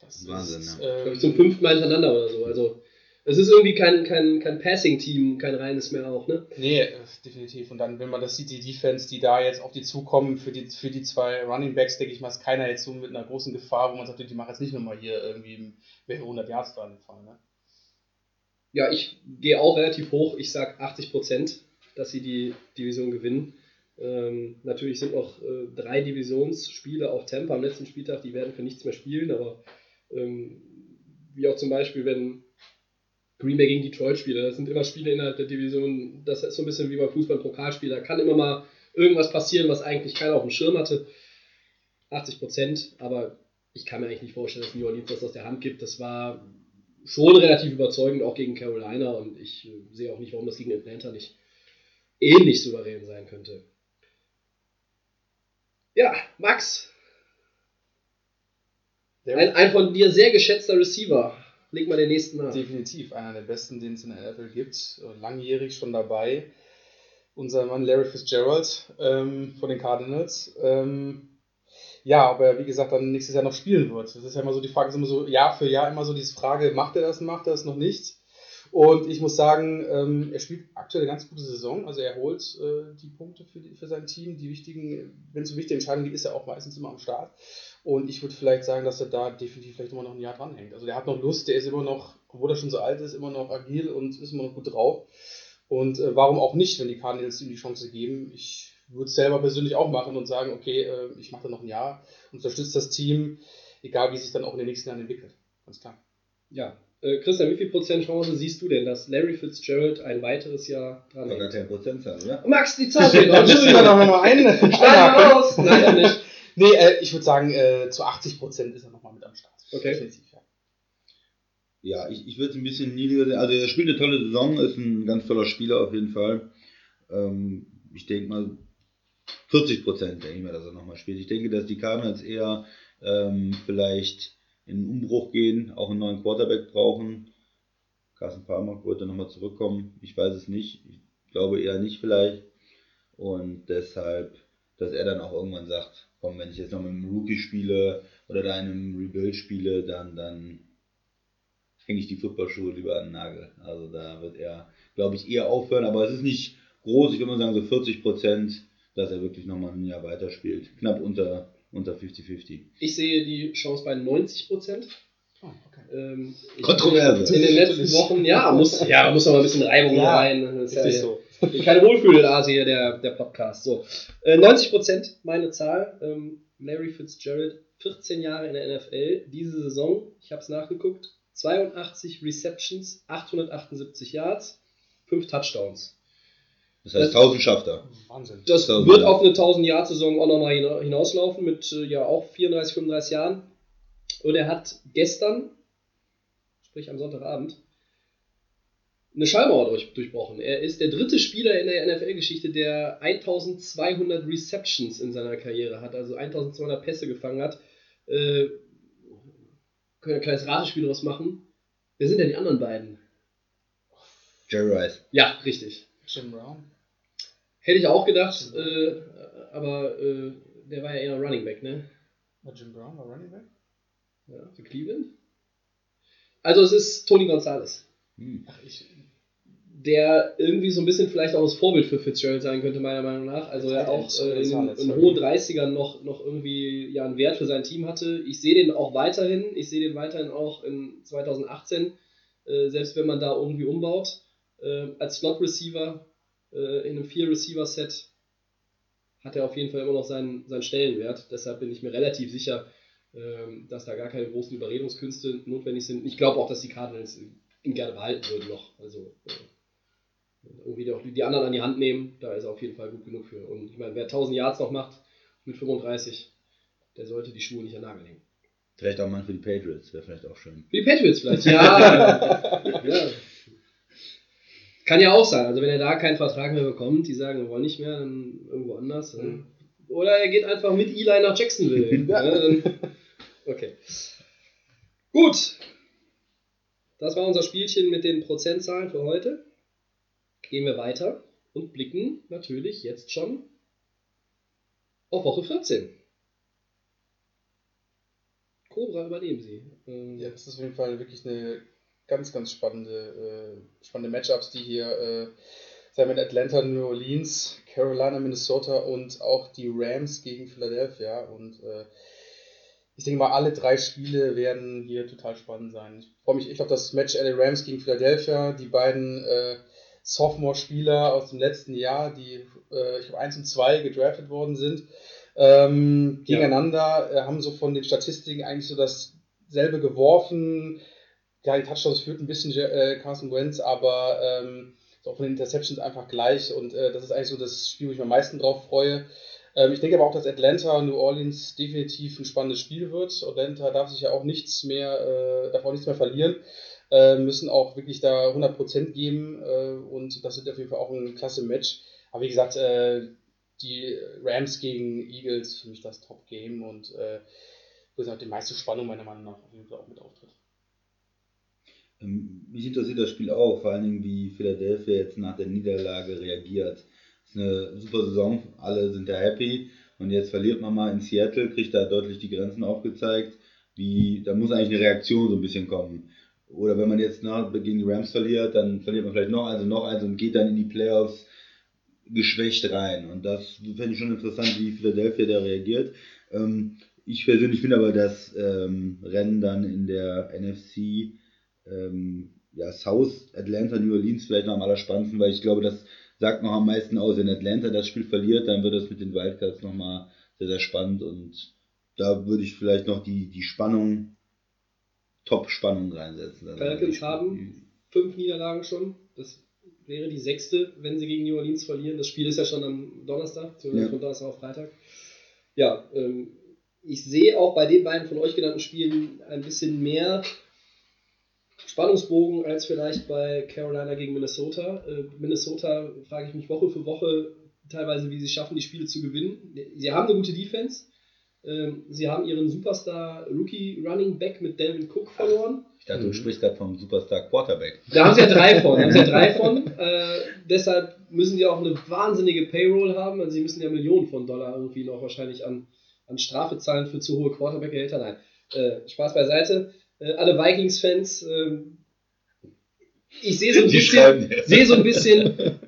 Das Wahnsinn, ist, ja. Ich glaube, ähm, zum fünften Mal hintereinander oder so. Also, es ist irgendwie kein, kein, kein Passing-Team, kein reines mehr auch, ne? Nee, äh, definitiv. Und dann, wenn man das sieht, die Defense, die da jetzt auf die zukommen, für die, für die zwei Running Backs, denke ich mal, ist keiner jetzt so mit einer großen Gefahr, wo man sagt, die machen jetzt nicht nochmal hier irgendwie mehrere hundert Yards da in Fall. Ne? Ja, ich gehe auch relativ hoch. Ich sag 80 Prozent. Dass sie die Division gewinnen. Ähm, natürlich sind noch äh, drei Divisionsspiele auf Tampa am letzten Spieltag, die werden für nichts mehr spielen, aber ähm, wie auch zum Beispiel, wenn Green Bay gegen Detroit spielt, das sind immer Spiele innerhalb der Division, das ist so ein bisschen wie beim Fußball-Pokalspiel, da kann immer mal irgendwas passieren, was eigentlich keiner auf dem Schirm hatte. 80 Prozent, aber ich kann mir eigentlich nicht vorstellen, dass New Orleans das aus der Hand gibt. Das war schon relativ überzeugend, auch gegen Carolina und ich äh, sehe auch nicht, warum das gegen Atlanta nicht ähnlich souverän sein könnte. Ja, Max. Ein, ein von dir sehr geschätzter Receiver. Leg mal den nächsten nach. Definitiv, einer der besten, den es in der NFL gibt. Langjährig schon dabei. Unser Mann Larry Fitzgerald ähm, von den Cardinals. Ähm, ja, ob er, wie gesagt, dann nächstes Jahr noch spielen wird. Das ist ja immer so die Frage, ist immer so Jahr für Jahr immer so diese Frage, macht er das, macht er das noch nicht? Und ich muss sagen, ähm, er spielt aktuell eine ganz gute Saison. Also er holt äh, die Punkte für, die, für sein Team. Die wichtigen, wenn es um wichtige Entscheidungen geht, ist er auch meistens immer am Start. Und ich würde vielleicht sagen, dass er da definitiv vielleicht immer noch ein Jahr dranhängt. Also der hat noch Lust, der ist immer noch, obwohl er schon so alt ist, immer noch agil und ist immer noch gut drauf. Und äh, warum auch nicht, wenn die Cardinals ihm die Chance geben? Ich würde es selber persönlich auch machen und sagen, okay, äh, ich mache da noch ein Jahr, unterstütze das Team, egal wie es sich dann auch in den nächsten Jahren entwickelt. Ganz klar. Ja, äh, Christian, wie viel Prozent Chance siehst du denn, dass Larry Fitzgerald ein weiteres Jahr dran War gar kein Prozentzahl, oder? Max, die Zahl fehlt noch. Dann müssen wir Entschuldigung. noch mal einen wir raus. Nein, noch nicht. Nee, äh, ich würde sagen, äh, zu 80 Prozent ist er nochmal mit am Start. Okay. Definitiv, ja. Ja, ich, ich würde es ein bisschen niedriger sehen. Also er spielt eine tolle Saison, ist ein ganz toller Spieler auf jeden Fall. Ähm, ich denke mal 40 Prozent, denke ich mal, dass er nochmal spielt. Ich denke, dass die Cardinals eher ähm, vielleicht in einen Umbruch gehen, auch einen neuen Quarterback brauchen. Carsten Palmer wollte nochmal zurückkommen. Ich weiß es nicht. Ich glaube eher nicht vielleicht. Und deshalb, dass er dann auch irgendwann sagt, komm, wenn ich jetzt noch mit einem Rookie spiele oder da in einem Rebuild spiele, dann, dann hänge ich die Footballschuhe lieber an den Nagel. Also da wird er, glaube ich, eher aufhören. Aber es ist nicht groß. Ich würde mal sagen so 40 Prozent, dass er wirklich nochmal ein Jahr weiterspielt. Knapp unter, unter 50-50. Ich sehe die Chance bei 90 Prozent. Oh, okay. Ähm, ich- Kontroverse. In den letzten Wochen, ja, muss, ja, muss noch mal ein bisschen Reibung Ja, rein. Das ist ja, Richtig so. Keine Wohlfühlase hier, der, der Podcast. So. Äh, 90% meine Zahl. Ähm, Larry Fitzgerald, 14 Jahre in der NFL. Diese Saison, ich habe es nachgeguckt, 82 Receptions, 878 Yards, 5 Touchdowns. Das heißt, 1000 schafft er. Wahnsinn. Das wird auf eine 1000-Jahr-Saison auch nochmal hina- hinauslaufen mit äh, ja auch 34, 35 Jahren. Und er hat gestern, sprich am Sonntagabend, eine Schallmauer durch, durchbrochen. Er ist der dritte Spieler in der NFL-Geschichte, der 1200 Receptions in seiner Karriere hat, also 1200 Pässe gefangen hat. Äh, können wir ein kleines Ratespiel draus machen. Wer sind denn die anderen beiden? Jerry Rice. Ja, richtig. Jim Brown. Hätte ich auch gedacht, äh, aber äh, der war ja eher Running Back, ne? War Jim Brown war Running Back? Ja, für Cleveland. Also es ist Tony Gonzalez, Hm. Ach, ich. der irgendwie so ein bisschen vielleicht auch das Vorbild für Fitzgerald sein könnte, meiner Meinung nach. Also er auch äh, in, in hohen 30ern noch, noch irgendwie ja, einen Wert für sein Team hatte. Ich sehe den auch weiterhin. Ich sehe den weiterhin auch in 2018, äh, selbst wenn man da irgendwie umbaut. Äh, als Slot-Receiver äh, in einem Vier-Receiver-Set hat er auf jeden Fall immer noch seinen, seinen Stellenwert. Deshalb bin ich mir relativ sicher, ähm, dass da gar keine großen Überredungskünste notwendig sind. Ich glaube auch, dass die Cardinals ihn gerne behalten würden noch. Also äh, irgendwie auch die, anderen an die Hand nehmen, da ist er auf jeden Fall gut genug für. Und ich meine, wer 1000 Yards noch macht mit 35, der sollte die Schuhe nicht an Nagel legen. Vielleicht auch mal für die Patriots, wäre vielleicht auch schön. Für die Patriots vielleicht, ja. ja. Kann ja auch sein. Also wenn er da keinen Vertrag mehr bekommt, die sagen, wir wollen nicht mehr, dann irgendwo anders. Mhm. Oder er geht einfach mit Eli nach Jacksonville. ja, dann, okay. Gut. Das war unser Spielchen mit den Prozentzahlen für heute. Gehen wir weiter und blicken natürlich jetzt schon auf Woche 14. Cobra übernehmen Sie. Ähm, Ja, das ist auf jeden Fall wirklich eine ganz, ganz spannende, äh, spannende Matchups, die hier äh, sein mit Atlanta, New Orleans, Carolina, Minnesota und auch die Rams gegen Philadelphia. Und äh, ich denke mal, alle drei Spiele werden hier total spannend sein. Ich freue mich echt auf das Match LA Rams gegen Philadelphia. Die beiden äh, Sophomore-Spieler aus dem letzten Jahr, die, äh, ich glaube, 1 und 2 gedraftet worden sind, ähm, gegeneinander, ja. äh, haben so von den Statistiken eigentlich so dasselbe geworfen. Ja, die Touchdowns führt ein bisschen äh, Carson Wentz, aber ähm, auch von den Interceptions einfach gleich und äh, das ist eigentlich so das Spiel, wo ich mich am meisten drauf freue. Ähm, ich denke aber auch, dass Atlanta New Orleans definitiv ein spannendes Spiel wird. Atlanta darf sich ja auch nichts mehr, äh, darf auch nichts mehr verlieren. Äh, müssen auch wirklich da 100% geben äh, und das wird auf jeden Fall auch ein klasse Match. Aber wie gesagt, äh, die Rams gegen Eagles für mich das Top-Game und äh, wo es die meiste Spannung meiner Meinung nach auf jeden Fall auch mit auftritt. Ähm, mich interessiert das Spiel auch, vor allen Dingen wie Philadelphia jetzt nach der Niederlage reagiert. Es ist eine super Saison, alle sind da happy und jetzt verliert man mal in Seattle, kriegt da deutlich die Grenzen aufgezeigt. Wie, da muss eigentlich eine Reaktion so ein bisschen kommen. Oder wenn man jetzt nach, gegen die Rams verliert, dann verliert man vielleicht noch eins und noch eins und geht dann in die Playoffs geschwächt rein. Und das fände ich schon interessant, wie Philadelphia da reagiert. Ähm, ich persönlich finde aber das ähm, Rennen dann in der NFC ähm, ja, South Atlanta, New Orleans vielleicht noch am allerspannendsten, weil ich glaube, das sagt noch am meisten aus. Wenn Atlanta das Spiel verliert, dann wird es mit den Wildcards nochmal sehr, sehr spannend und da würde ich vielleicht noch die, die Spannung, Top-Spannung reinsetzen. Falcons haben fünf Niederlagen schon. Das wäre die sechste, wenn sie gegen New Orleans verlieren. Das Spiel ist ja schon am Donnerstag, ja. von Donnerstag auf Freitag. Ja, ähm, ich sehe auch bei den beiden von euch genannten Spielen ein bisschen mehr Spannungsbogen als vielleicht bei Carolina gegen Minnesota. Äh, Minnesota frage ich mich Woche für Woche teilweise, wie sie schaffen, die Spiele zu gewinnen. Sie haben eine gute Defense. Ähm, sie haben ihren Superstar Rookie Running Back mit Delvin Cook verloren. Ich dachte, du mhm. sprichst gerade vom Superstar Quarterback. Da haben sie ja drei von. Haben sie ja drei von. Äh, deshalb müssen die auch eine wahnsinnige Payroll haben. Also sie müssen ja Millionen von Dollar irgendwie noch wahrscheinlich an, an Strafe zahlen für zu hohe Quarterback-Gehälter. Nein, äh, Spaß beiseite. Äh, alle Vikings-Fans, äh, ich sehe so ein bisschen, sehe so ein bisschen,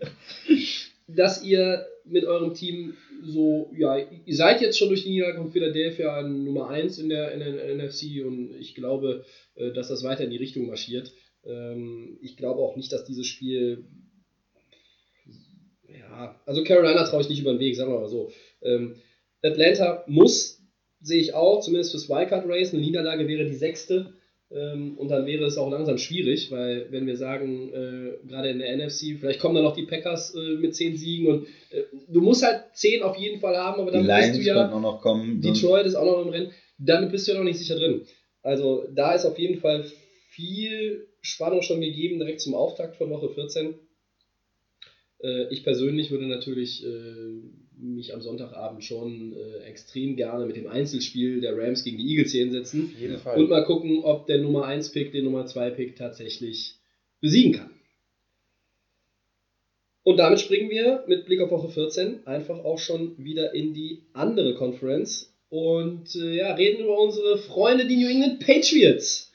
dass ihr mit eurem Team so, ja, ihr seid jetzt schon durch die Niederlage von Philadelphia Nummer 1 in der, in der NFC und ich glaube, äh, dass das weiter in die Richtung marschiert. Ähm, ich glaube auch nicht, dass dieses Spiel, ja, also Carolina traue ich nicht über den Weg, sagen wir mal so. Ähm, Atlanta muss, sehe ich auch, zumindest fürs Wildcard Race, eine Niederlage wäre die sechste. Ähm, und dann wäre es auch langsam schwierig, weil wenn wir sagen, äh, gerade in der NFC, vielleicht kommen dann noch die Packers äh, mit zehn Siegen und äh, du musst halt zehn auf jeden Fall haben, aber dann bist du ja. Auch noch kommen, Detroit ist auch noch im Rennen. Damit bist du ja noch nicht sicher drin. Also da ist auf jeden Fall viel Spannung schon gegeben, direkt zum Auftakt von Woche 14. Äh, ich persönlich würde natürlich äh, mich am Sonntagabend schon äh, extrem gerne mit dem Einzelspiel der Rams gegen die Eagles hinsetzen. Und mal gucken, ob der Nummer 1-Pick den Nummer 2-Pick tatsächlich besiegen kann. Und damit springen wir mit Blick auf Woche 14 einfach auch schon wieder in die andere Conference und äh, ja, reden über unsere Freunde, die New England Patriots.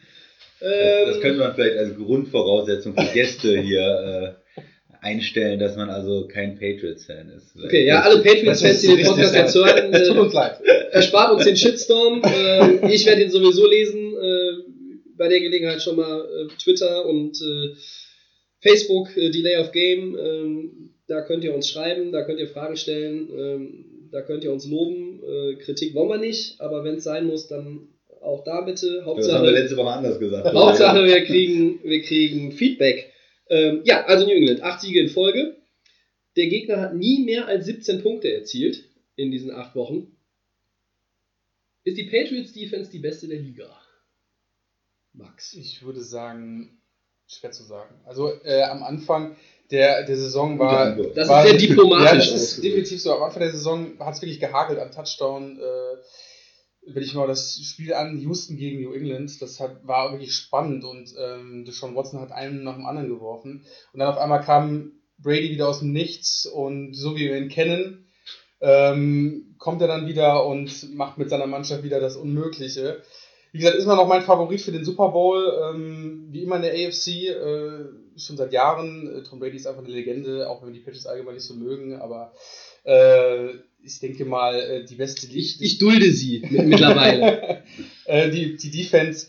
Ähm, das, das könnte man vielleicht als Grundvoraussetzung für Gäste hier äh, einstellen, dass man also kein Patriots-Fan ist. Okay, ja, alle Patriots-Fans, die den Podcast jetzt hören, äh, tut uns leid. erspart uns den Shitstorm. Äh, ich werde ihn sowieso lesen. Äh, bei der Gelegenheit schon mal äh, Twitter und äh, Facebook, äh, Delay of Game. Ähm, da könnt ihr uns schreiben, da könnt ihr Fragen stellen, ähm, da könnt ihr uns loben. Kritik wollen wir nicht, aber wenn es sein muss, dann auch da bitte. Hauptsache, das haben wir letzte Woche anders gesagt. Hauptsache, wir kriegen, wir kriegen Feedback. Ähm, ja, also New England, acht Siege in Folge. Der Gegner hat nie mehr als 17 Punkte erzielt in diesen acht Wochen. Ist die Patriots Defense die beste der Liga? Max. Ich würde sagen, schwer zu sagen. Also äh, am Anfang der, der Saison war. Das war, ist sehr diplomatisch. Ja, das ist definitiv so. Am Anfang der Saison hat es wirklich gehagelt an Touchdown. Äh, wenn ich mal das Spiel an, Houston gegen New England, das hat, war wirklich spannend und ähm, Deshaun Watson hat einen nach dem anderen geworfen. Und dann auf einmal kam Brady wieder aus dem Nichts und so wie wir ihn kennen, ähm, kommt er dann wieder und macht mit seiner Mannschaft wieder das Unmögliche. Wie gesagt, ist immer noch mein Favorit für den Super Bowl, ähm, wie immer in der AFC, äh, schon seit Jahren. Äh, Tom Brady ist einfach eine Legende, auch wenn die Pitches allgemein nicht so mögen, aber äh, ich denke mal, äh, die beste Licht. Ich, ich dulde sie mittlerweile. äh, die, die Defense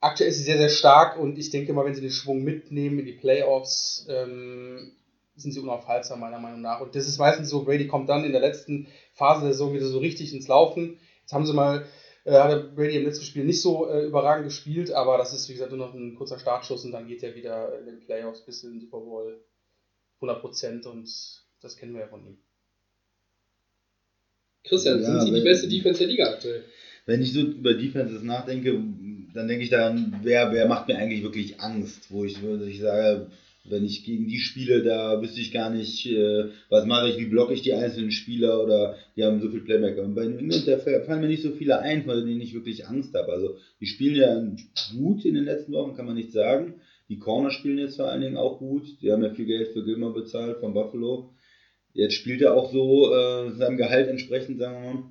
aktuell ist sie sehr, sehr stark und ich denke mal, wenn sie den Schwung mitnehmen in die Playoffs, ähm, sind sie unaufhaltsam, meiner Meinung nach. Und das ist meistens so, Brady kommt dann in der letzten Phase der Saison wieder so richtig ins Laufen. Jetzt haben sie mal, äh, hat Brady im letzten Spiel nicht so äh, überragend gespielt, aber das ist, wie gesagt, nur noch ein kurzer Startschuss und dann geht er wieder in den Playoffs bis in den Super Bowl 100% und das kennen wir ja von ihm. Christian, ja, sind sie die beste Defense der Liga aktuell? Wenn ich so über Defenses nachdenke, dann denke ich daran, wer, wer macht mir eigentlich wirklich Angst, wo ich, wo ich sage, wenn ich gegen die spiele, da wüsste ich gar nicht, äh, was mache ich, wie blocke ich die einzelnen Spieler oder die haben so viel Playmaker. Und bei New England, da fallen mir nicht so viele ein, von denen ich wirklich Angst habe. Also die spielen ja gut in den letzten Wochen, kann man nicht sagen. Die Corner spielen jetzt vor allen Dingen auch gut. Die haben ja viel Geld für Gilmer bezahlt von Buffalo. Jetzt spielt er auch so äh, seinem Gehalt entsprechend, sagen wir mal.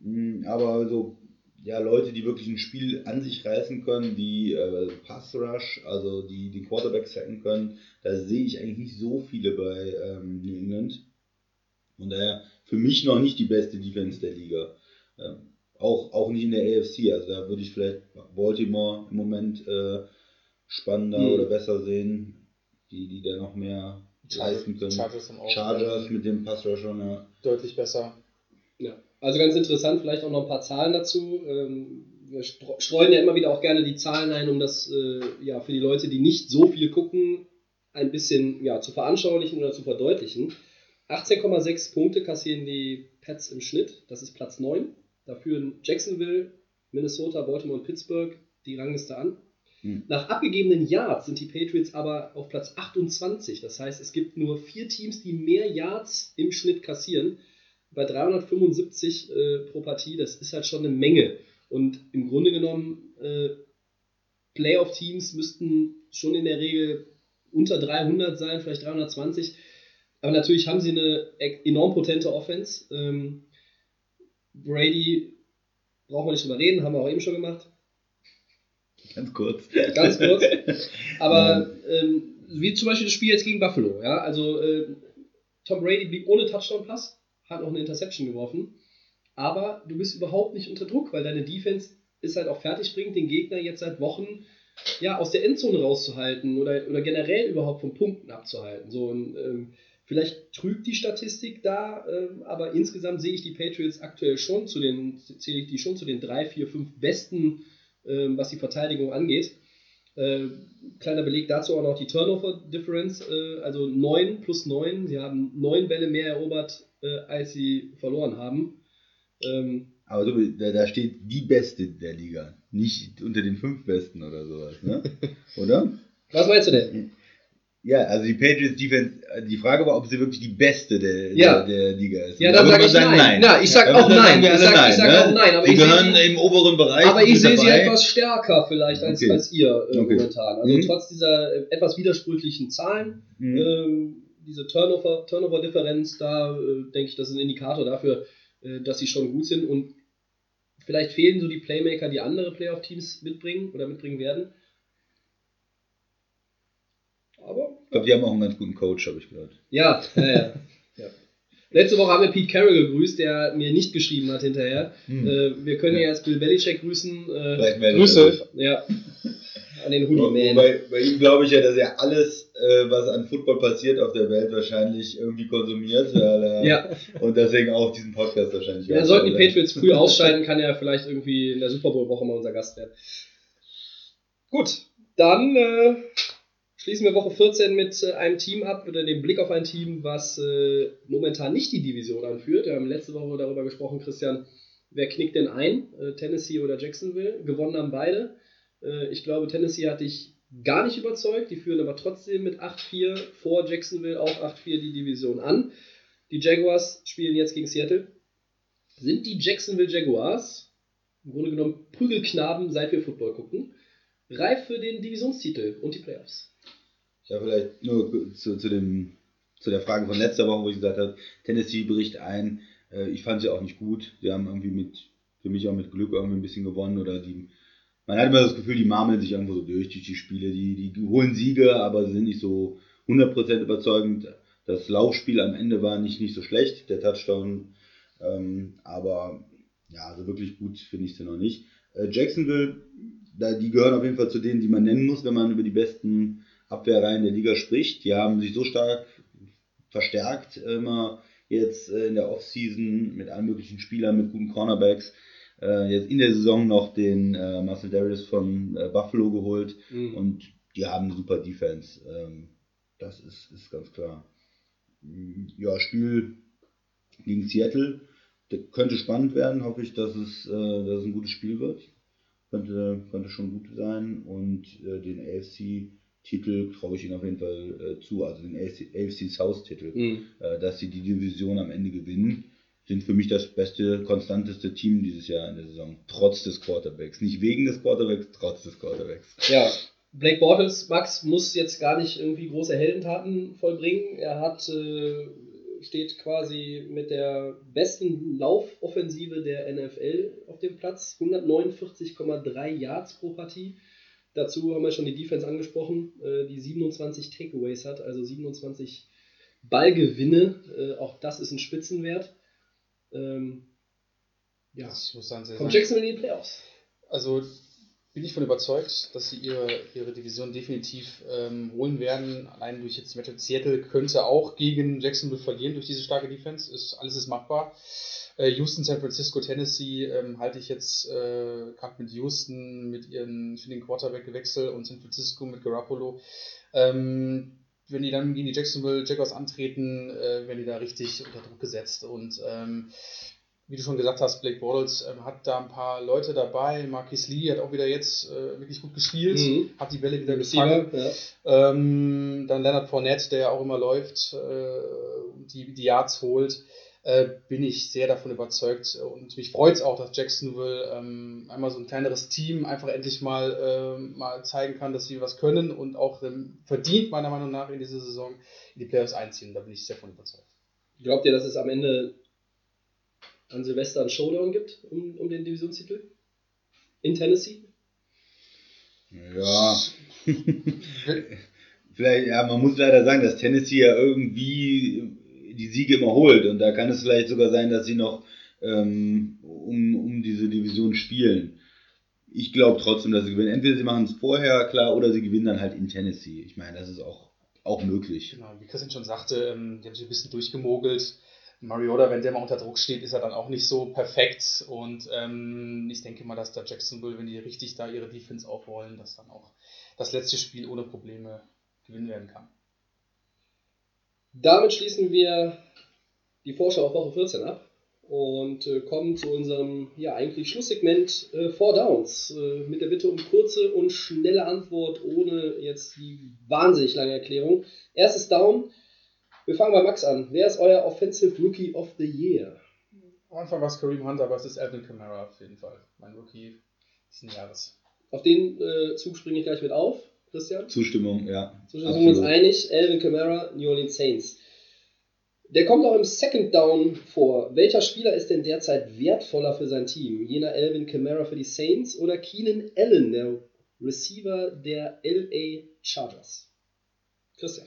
Hm, aber so ja, Leute, die wirklich ein Spiel an sich reißen können, die äh, Pass Rush, also die die Quarterback sacken können, da sehe ich eigentlich nicht so viele bei ähm, New England. Und daher für mich noch nicht die beste Defense der Liga. Ähm, auch, auch nicht in der AFC, also da würde ich vielleicht Baltimore im Moment äh, spannender mhm. oder besser sehen, die, die da noch mehr leisten können. Chargers, Chargers mit dem Pass Rusher, ja. Deutlich besser. Ja. Also ganz interessant, vielleicht auch noch ein paar Zahlen dazu. Ähm, wir streuen ja immer wieder auch gerne die Zahlen ein, um das äh, ja, für die Leute, die nicht so viel gucken, ein bisschen ja, zu veranschaulichen oder zu verdeutlichen. 18,6 Punkte kassieren die Pets im Schnitt, das ist Platz 9. Da führen Jacksonville, Minnesota, Baltimore und Pittsburgh die Rangliste an. Hm. Nach abgegebenen Yards sind die Patriots aber auf Platz 28. Das heißt, es gibt nur vier Teams, die mehr Yards im Schnitt kassieren bei 375 äh, pro Partie, das ist halt schon eine Menge. Und im Grunde genommen, äh, Playoff-Teams müssten schon in der Regel unter 300 sein, vielleicht 320. Aber natürlich haben sie eine e-, enorm potente Offense. Ähm, Brady brauchen wir nicht drüber reden, haben wir auch eben schon gemacht. Ganz kurz. Ganz kurz. Aber ähm, wie zum Beispiel das Spiel jetzt gegen Buffalo. Ja? Also äh, Tom Brady blieb ohne Touchdown-Pass hat auch eine Interception geworfen. Aber du bist überhaupt nicht unter Druck, weil deine Defense ist halt auch fertig bringt, den Gegner jetzt seit Wochen ja, aus der Endzone rauszuhalten oder, oder generell überhaupt von Punkten abzuhalten. So, und, ähm, vielleicht trügt die Statistik da, ähm, aber insgesamt sehe ich die Patriots aktuell schon zu den, zähle ich die schon zu den drei, vier, fünf besten, was die Verteidigung angeht. Äh, kleiner Beleg dazu auch noch die Turnover Difference, äh, also 9 plus 9. Sie haben 9 Bälle mehr erobert äh, als sie verloren haben. Ähm, aber so, da, da, steht die Beste der Liga, nicht unter den fünf Besten oder sowas, ne? oder? Was meinst du denn? Ja, also die Patriots Defense, die Frage war, ob sie wirklich die beste der, ja. der, der, Liga ist. Ja, dann sage ich nein. nein. Ja, ich sag ja, auch nein. Ich sag, sag ne? auch nein. Aber sie gehören im oberen Bereich. Aber ich sehe sie etwas stärker vielleicht als, okay. als ihr äh, okay. momentan. Also mhm. trotz dieser äh, etwas widersprüchlichen Zahlen mhm. ähm, diese Turnover, Turnover-Differenz, da äh, denke ich, das ist ein Indikator dafür, äh, dass sie schon gut sind und vielleicht fehlen so die Playmaker, die andere Playoff-Teams mitbringen oder mitbringen werden. Aber. Ich glaube, die haben auch einen ganz guten Coach, habe ich gehört. Ja, ja, ja. Letzte Woche haben wir Pete Carroll gegrüßt, der mir nicht geschrieben hat hinterher. Hm. Äh, wir können ja jetzt Bill Belichick grüßen. Äh, Grüße. Ja an den Hoodie-Man. Bei, bei ihm glaube ich ja, dass er alles, äh, was an Football passiert auf der Welt, wahrscheinlich irgendwie konsumiert. Er, ja. Und deswegen auch diesen Podcast wahrscheinlich. Ja, sollten die Patriots früh ausscheiden, kann er vielleicht irgendwie in der Super Bowl-Woche mal unser Gast werden. Gut, dann äh, schließen wir Woche 14 mit äh, einem Team ab oder dem Blick auf ein Team, was äh, momentan nicht die Division anführt. Wir haben letzte Woche darüber gesprochen, Christian, wer knickt denn ein? Äh, Tennessee oder Jacksonville? Gewonnen haben beide. Äh, ich glaube, Tennessee hat dich gar nicht überzeugt. Die führen aber trotzdem mit 8-4 vor Jacksonville auch 8-4 die Division an. Die Jaguars spielen jetzt gegen Seattle. Sind die Jacksonville Jaguars, im Grunde genommen Prügelknaben, seit wir Football gucken, reif für den Divisionstitel und die Playoffs? Ja, vielleicht nur zu, zu, dem, zu der Frage von letzter Woche, wo ich gesagt habe, Tennessee bricht ein. Äh, ich fand sie auch nicht gut. Sie haben irgendwie mit, für mich auch mit Glück irgendwie ein bisschen gewonnen oder die man hat immer das Gefühl, die marmeln sich irgendwo so durch, durch die Spiele. Die, die holen Siege, aber sie sind nicht so 100% überzeugend. Das Laufspiel am Ende war nicht, nicht so schlecht, der Touchdown. Ähm, aber ja, also wirklich gut finde ich sie noch nicht. Äh, Jacksonville da, die gehören auf jeden Fall zu denen, die man nennen muss, wenn man über die besten Abwehrreihen der Liga spricht. Die haben sich so stark verstärkt, immer jetzt äh, in der Offseason mit allen möglichen Spielern, mit guten Cornerbacks. Äh, jetzt in der Saison noch den äh, Marcel Darius von Buffalo geholt mhm. und die haben eine super Defense. Ähm, das ist, ist ganz klar. Ja, Spiel gegen Seattle könnte spannend werden, hoffe ich, dass es, dass es ein gutes Spiel wird. Könnte, könnte schon gut sein. Und äh, den AFC-Titel traue ich ihnen auf jeden Fall äh, zu, also den AFC, AFC South-Titel, mhm. Äh, dass sie die Division am Ende gewinnen. Sind für mich das beste, konstanteste Team dieses Jahr in der Saison. Trotz des Quarterbacks. Nicht wegen des Quarterbacks, trotz des Quarterbacks. Ja, Blake Bortles, Max, muss jetzt gar nicht irgendwie große Heldentaten vollbringen. Er hat äh, steht quasi mit der besten Laufoffensive der NFL auf dem Platz. 149,3 Yards pro Partie. Dazu haben wir schon die Defense angesprochen, äh, die 27 Takeaways hat, also 27 Ballgewinne. Äh, auch das ist ein Spitzenwert. Ähm, ja, ich muss sagen, kommt Jacksonville in die Playoffs. Also bin ich von überzeugt, dass sie ihre, ihre Division definitiv ähm, holen werden. Allein durch jetzt Matchup Seattle könnte auch gegen Jacksonville verlieren durch diese starke Defense. Ist, alles ist machbar. Äh, Houston, San Francisco, Tennessee ähm, halte ich jetzt äh, gerade mit Houston mit ihren für den Quarterback gewechselt und San Francisco mit Garoppolo. Ähm, wenn die dann gegen die Jacksonville Jaguars antreten, äh, werden die da richtig unter Druck gesetzt und ähm, wie du schon gesagt hast, Blake Bortles ähm, hat da ein paar Leute dabei. Marquis Lee hat auch wieder jetzt äh, wirklich gut gespielt, mhm. hat die Bälle wieder gefangen. Ja. Ähm, dann Leonard Fournette, der ja auch immer läuft äh, und die, die Yards holt. Äh, bin ich sehr davon überzeugt und mich freut es auch, dass Jacksonville ähm, einmal so ein kleineres Team einfach endlich mal, ähm, mal zeigen kann, dass sie was können und auch ähm, verdient, meiner Meinung nach, in diese Saison in die Playoffs einziehen. Da bin ich sehr von überzeugt. Glaubt ihr, dass es am Ende an Silvester einen Showdown gibt um, um den Divisionstitel? In Tennessee? Ja. vielleicht, ja, man muss leider sagen, dass Tennessee ja irgendwie die Siege immer holt und da kann es vielleicht sogar sein, dass sie noch ähm, um, um diese Division spielen. Ich glaube trotzdem, dass sie gewinnen. Entweder sie machen es vorher klar oder sie gewinnen dann halt in Tennessee. Ich meine, das ist auch, auch möglich. Genau, wie Christian schon sagte, ähm, die haben sich ein bisschen durchgemogelt. Mariota, wenn der mal unter Druck steht, ist er dann auch nicht so perfekt. Und ähm, ich denke mal, dass da Jacksonville, wenn die richtig da ihre Defense aufrollen, dass dann auch das letzte Spiel ohne Probleme gewinnen werden kann. Damit schließen wir die Vorschau auf Woche 14 ab und äh, kommen zu unserem ja eigentlich Schlusssegment äh, Four Downs äh, mit der Bitte um kurze und schnelle Antwort ohne jetzt die wahnsinnig lange Erklärung. Erstes Down. Wir fangen bei Max an. Wer ist euer Offensive Rookie of the Year? Am Anfang war es Kareem Hunter, aber es ist Alvin Kamara auf jeden Fall. Mein Rookie diesen Jahres. Auf den äh, Zug springe ich gleich mit auf, Christian. Zustimmung, ja. Zustimmung sind wir uns einig. Alvin Kamara, New Orleans Saints. Der kommt auch im Second Down vor. Welcher Spieler ist denn derzeit wertvoller für sein Team? Jener Alvin Kamara für die Saints oder Keenan Allen, der Receiver der LA Chargers? Christian.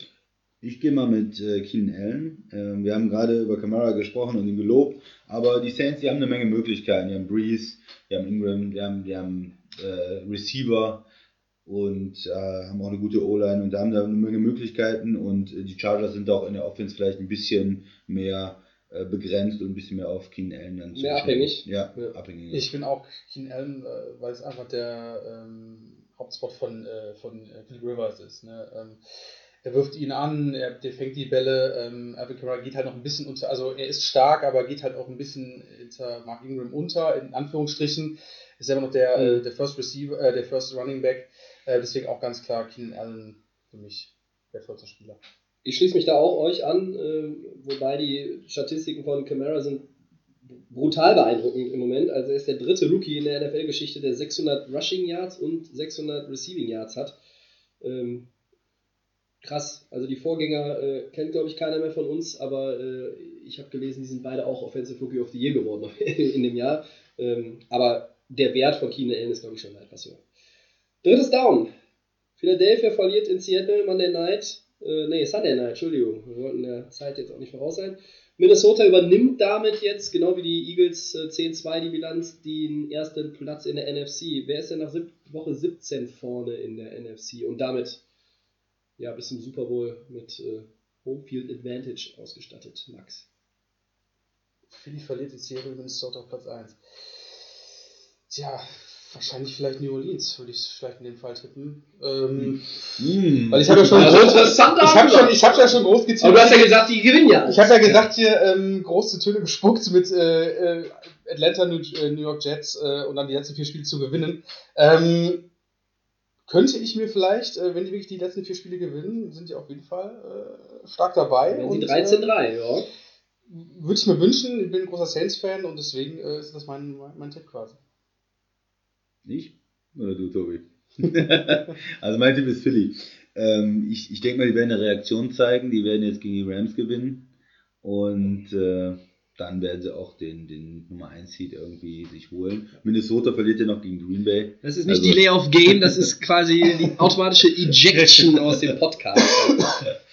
Ich gehe mal mit äh, Keenan Allen. Ähm, wir haben gerade über Kamara gesprochen und ihn gelobt, aber die Saints, die haben eine Menge Möglichkeiten. Die haben Breeze, die haben Ingram, die haben, die haben äh, Receiver und äh, haben auch eine gute O-Line und da haben da eine Menge Möglichkeiten und äh, die Chargers sind auch in der Offense vielleicht ein bisschen mehr äh, begrenzt und ein bisschen mehr auf Keenan Allen dann Mehr abhängig? Ja, ja, abhängig. Ich bin auch Keenan Allen, äh, weil es einfach der ähm, Hauptspot von, von Phil Rivers ist. Ne? Ähm, er wirft ihn an, er, der fängt die Bälle. Ähm, Alvin Kamara geht halt noch ein bisschen unter, also er ist stark, aber geht halt auch ein bisschen hinter Mark Ingram unter, in Anführungsstrichen. Ist immer noch der, mhm. äh, der First Receiver, äh, der First Running Back. Äh, deswegen auch ganz klar Keenan Allen für mich wertvollster Spieler. Ich schließe mich da auch euch an, äh, wobei die Statistiken von Kamara sind brutal beeindruckend im Moment. Also er ist der dritte Rookie in der NFL-Geschichte, der 600 Rushing Yards und 600 Receiving Yards hat. Ähm, krass. Also die Vorgänger äh, kennt, glaube ich, keiner mehr von uns, aber äh, ich habe gelesen, die sind beide auch Offensive Rookie of the Year geworden in dem Jahr. Ähm, aber der Wert von Keenan Allen ist, glaube ich, schon etwas höher. Drittes Down. Philadelphia verliert in Seattle Monday Night. Äh, nee, Sunday Night, Entschuldigung. Wir wollten der Zeit jetzt auch nicht voraus sein. Minnesota übernimmt damit jetzt, genau wie die Eagles äh, 10-2 die Bilanz, den ersten Platz in der NFC. Wer ist denn nach Woche 17 vorne in der NFC und damit ja bis zum Super Bowl mit äh, Homefield Advantage ausgestattet, Max? Philly verliert die Serie Minnesota auf Platz 1. Tja, wahrscheinlich vielleicht New Orleans, würde ich vielleicht in dem Fall tippen. Ähm, Mm. Weil ich habe ja schon, Also groß, ich habe schon, ich habe ja schon groß gezählt. Aber du hast ja gesagt, die gewinnen ja. Ich habe ja gesagt hier ähm, große Töne gespuckt mit äh, äh, Atlanta, New, äh, New York Jets äh, und dann die letzten vier Spiele zu gewinnen. Ähm, könnte ich mir vielleicht, äh, wenn die wirklich die letzten vier Spiele gewinnen, sind die auf jeden Fall äh, stark dabei. Wenn und, 13-3, äh, ja. Würde ich mir wünschen, ich bin ein großer Saints-Fan und deswegen äh, ist das mein, mein, mein Tipp quasi. Ich? Oder du, Tobi? also mein Tipp ist Philly. Ähm, ich ich denke mal, die werden eine Reaktion zeigen. Die werden jetzt gegen die Rams gewinnen. Und äh, dann werden sie auch den, den Nummer 1 Seed irgendwie sich holen. Minnesota verliert ja noch gegen Green Bay. Das ist nicht Also- Delay of Game, das ist quasi die automatische Ejection aus dem Podcast.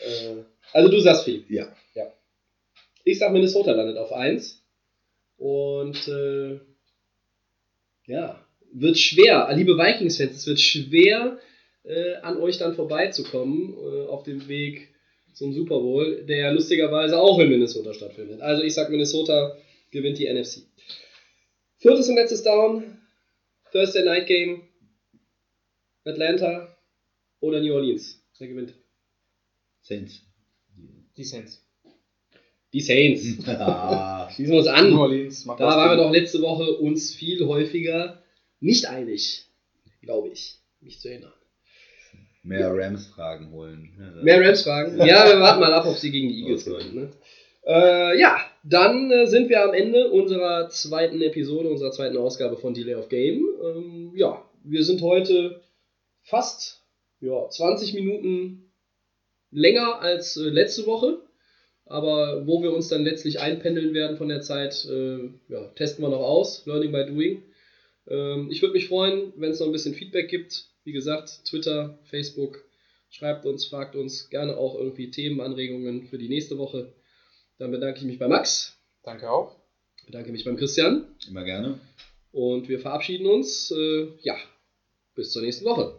Äh, also du sagst viel. Ja. ja. Ich sag Minnesota landet auf 1. Und äh, ja, wird schwer, liebe Vikings-Fans, es wird schwer, äh, an euch dann vorbeizukommen äh, auf dem Weg zum Super Bowl, der lustigerweise auch in Minnesota stattfindet. Also ich sag Minnesota gewinnt die NFC. Viertes und letztes Down, Thursday Night Game, Atlanta oder New Orleans. Wer gewinnt? Saints. Die Saints. Die Saints. ah, Schließen wir uns New an. Orleans macht Da das waren wir doch letzte Woche uns viel häufiger nicht einig, glaube ich, mich zu erinnern. Mehr Rams-Fragen holen. Ja, Mehr Rams-Fragen? Ja, wir warten mal ab, ob sie gegen die Eagles gewinnen. Ne? Äh, ja, dann äh, sind wir am Ende unserer zweiten Episode, unserer zweiten Ausgabe von Delay of Game. Ähm, ja, wir sind heute fast ja, 20 Minuten länger als äh, letzte Woche. Aber wo wir uns dann letztlich einpendeln werden von der Zeit, äh, ja, testen wir noch aus. Learning by Doing. Ähm, ich würde mich freuen, wenn es noch ein bisschen Feedback gibt. Wie gesagt, Twitter, Facebook, schreibt uns, fragt uns gerne auch irgendwie Themenanregungen für die nächste Woche. Dann bedanke ich mich bei Max, Danke auch. bedanke mich beim Christian Immer gerne. und wir verabschieden uns. Äh, ja, bis zur nächsten Woche.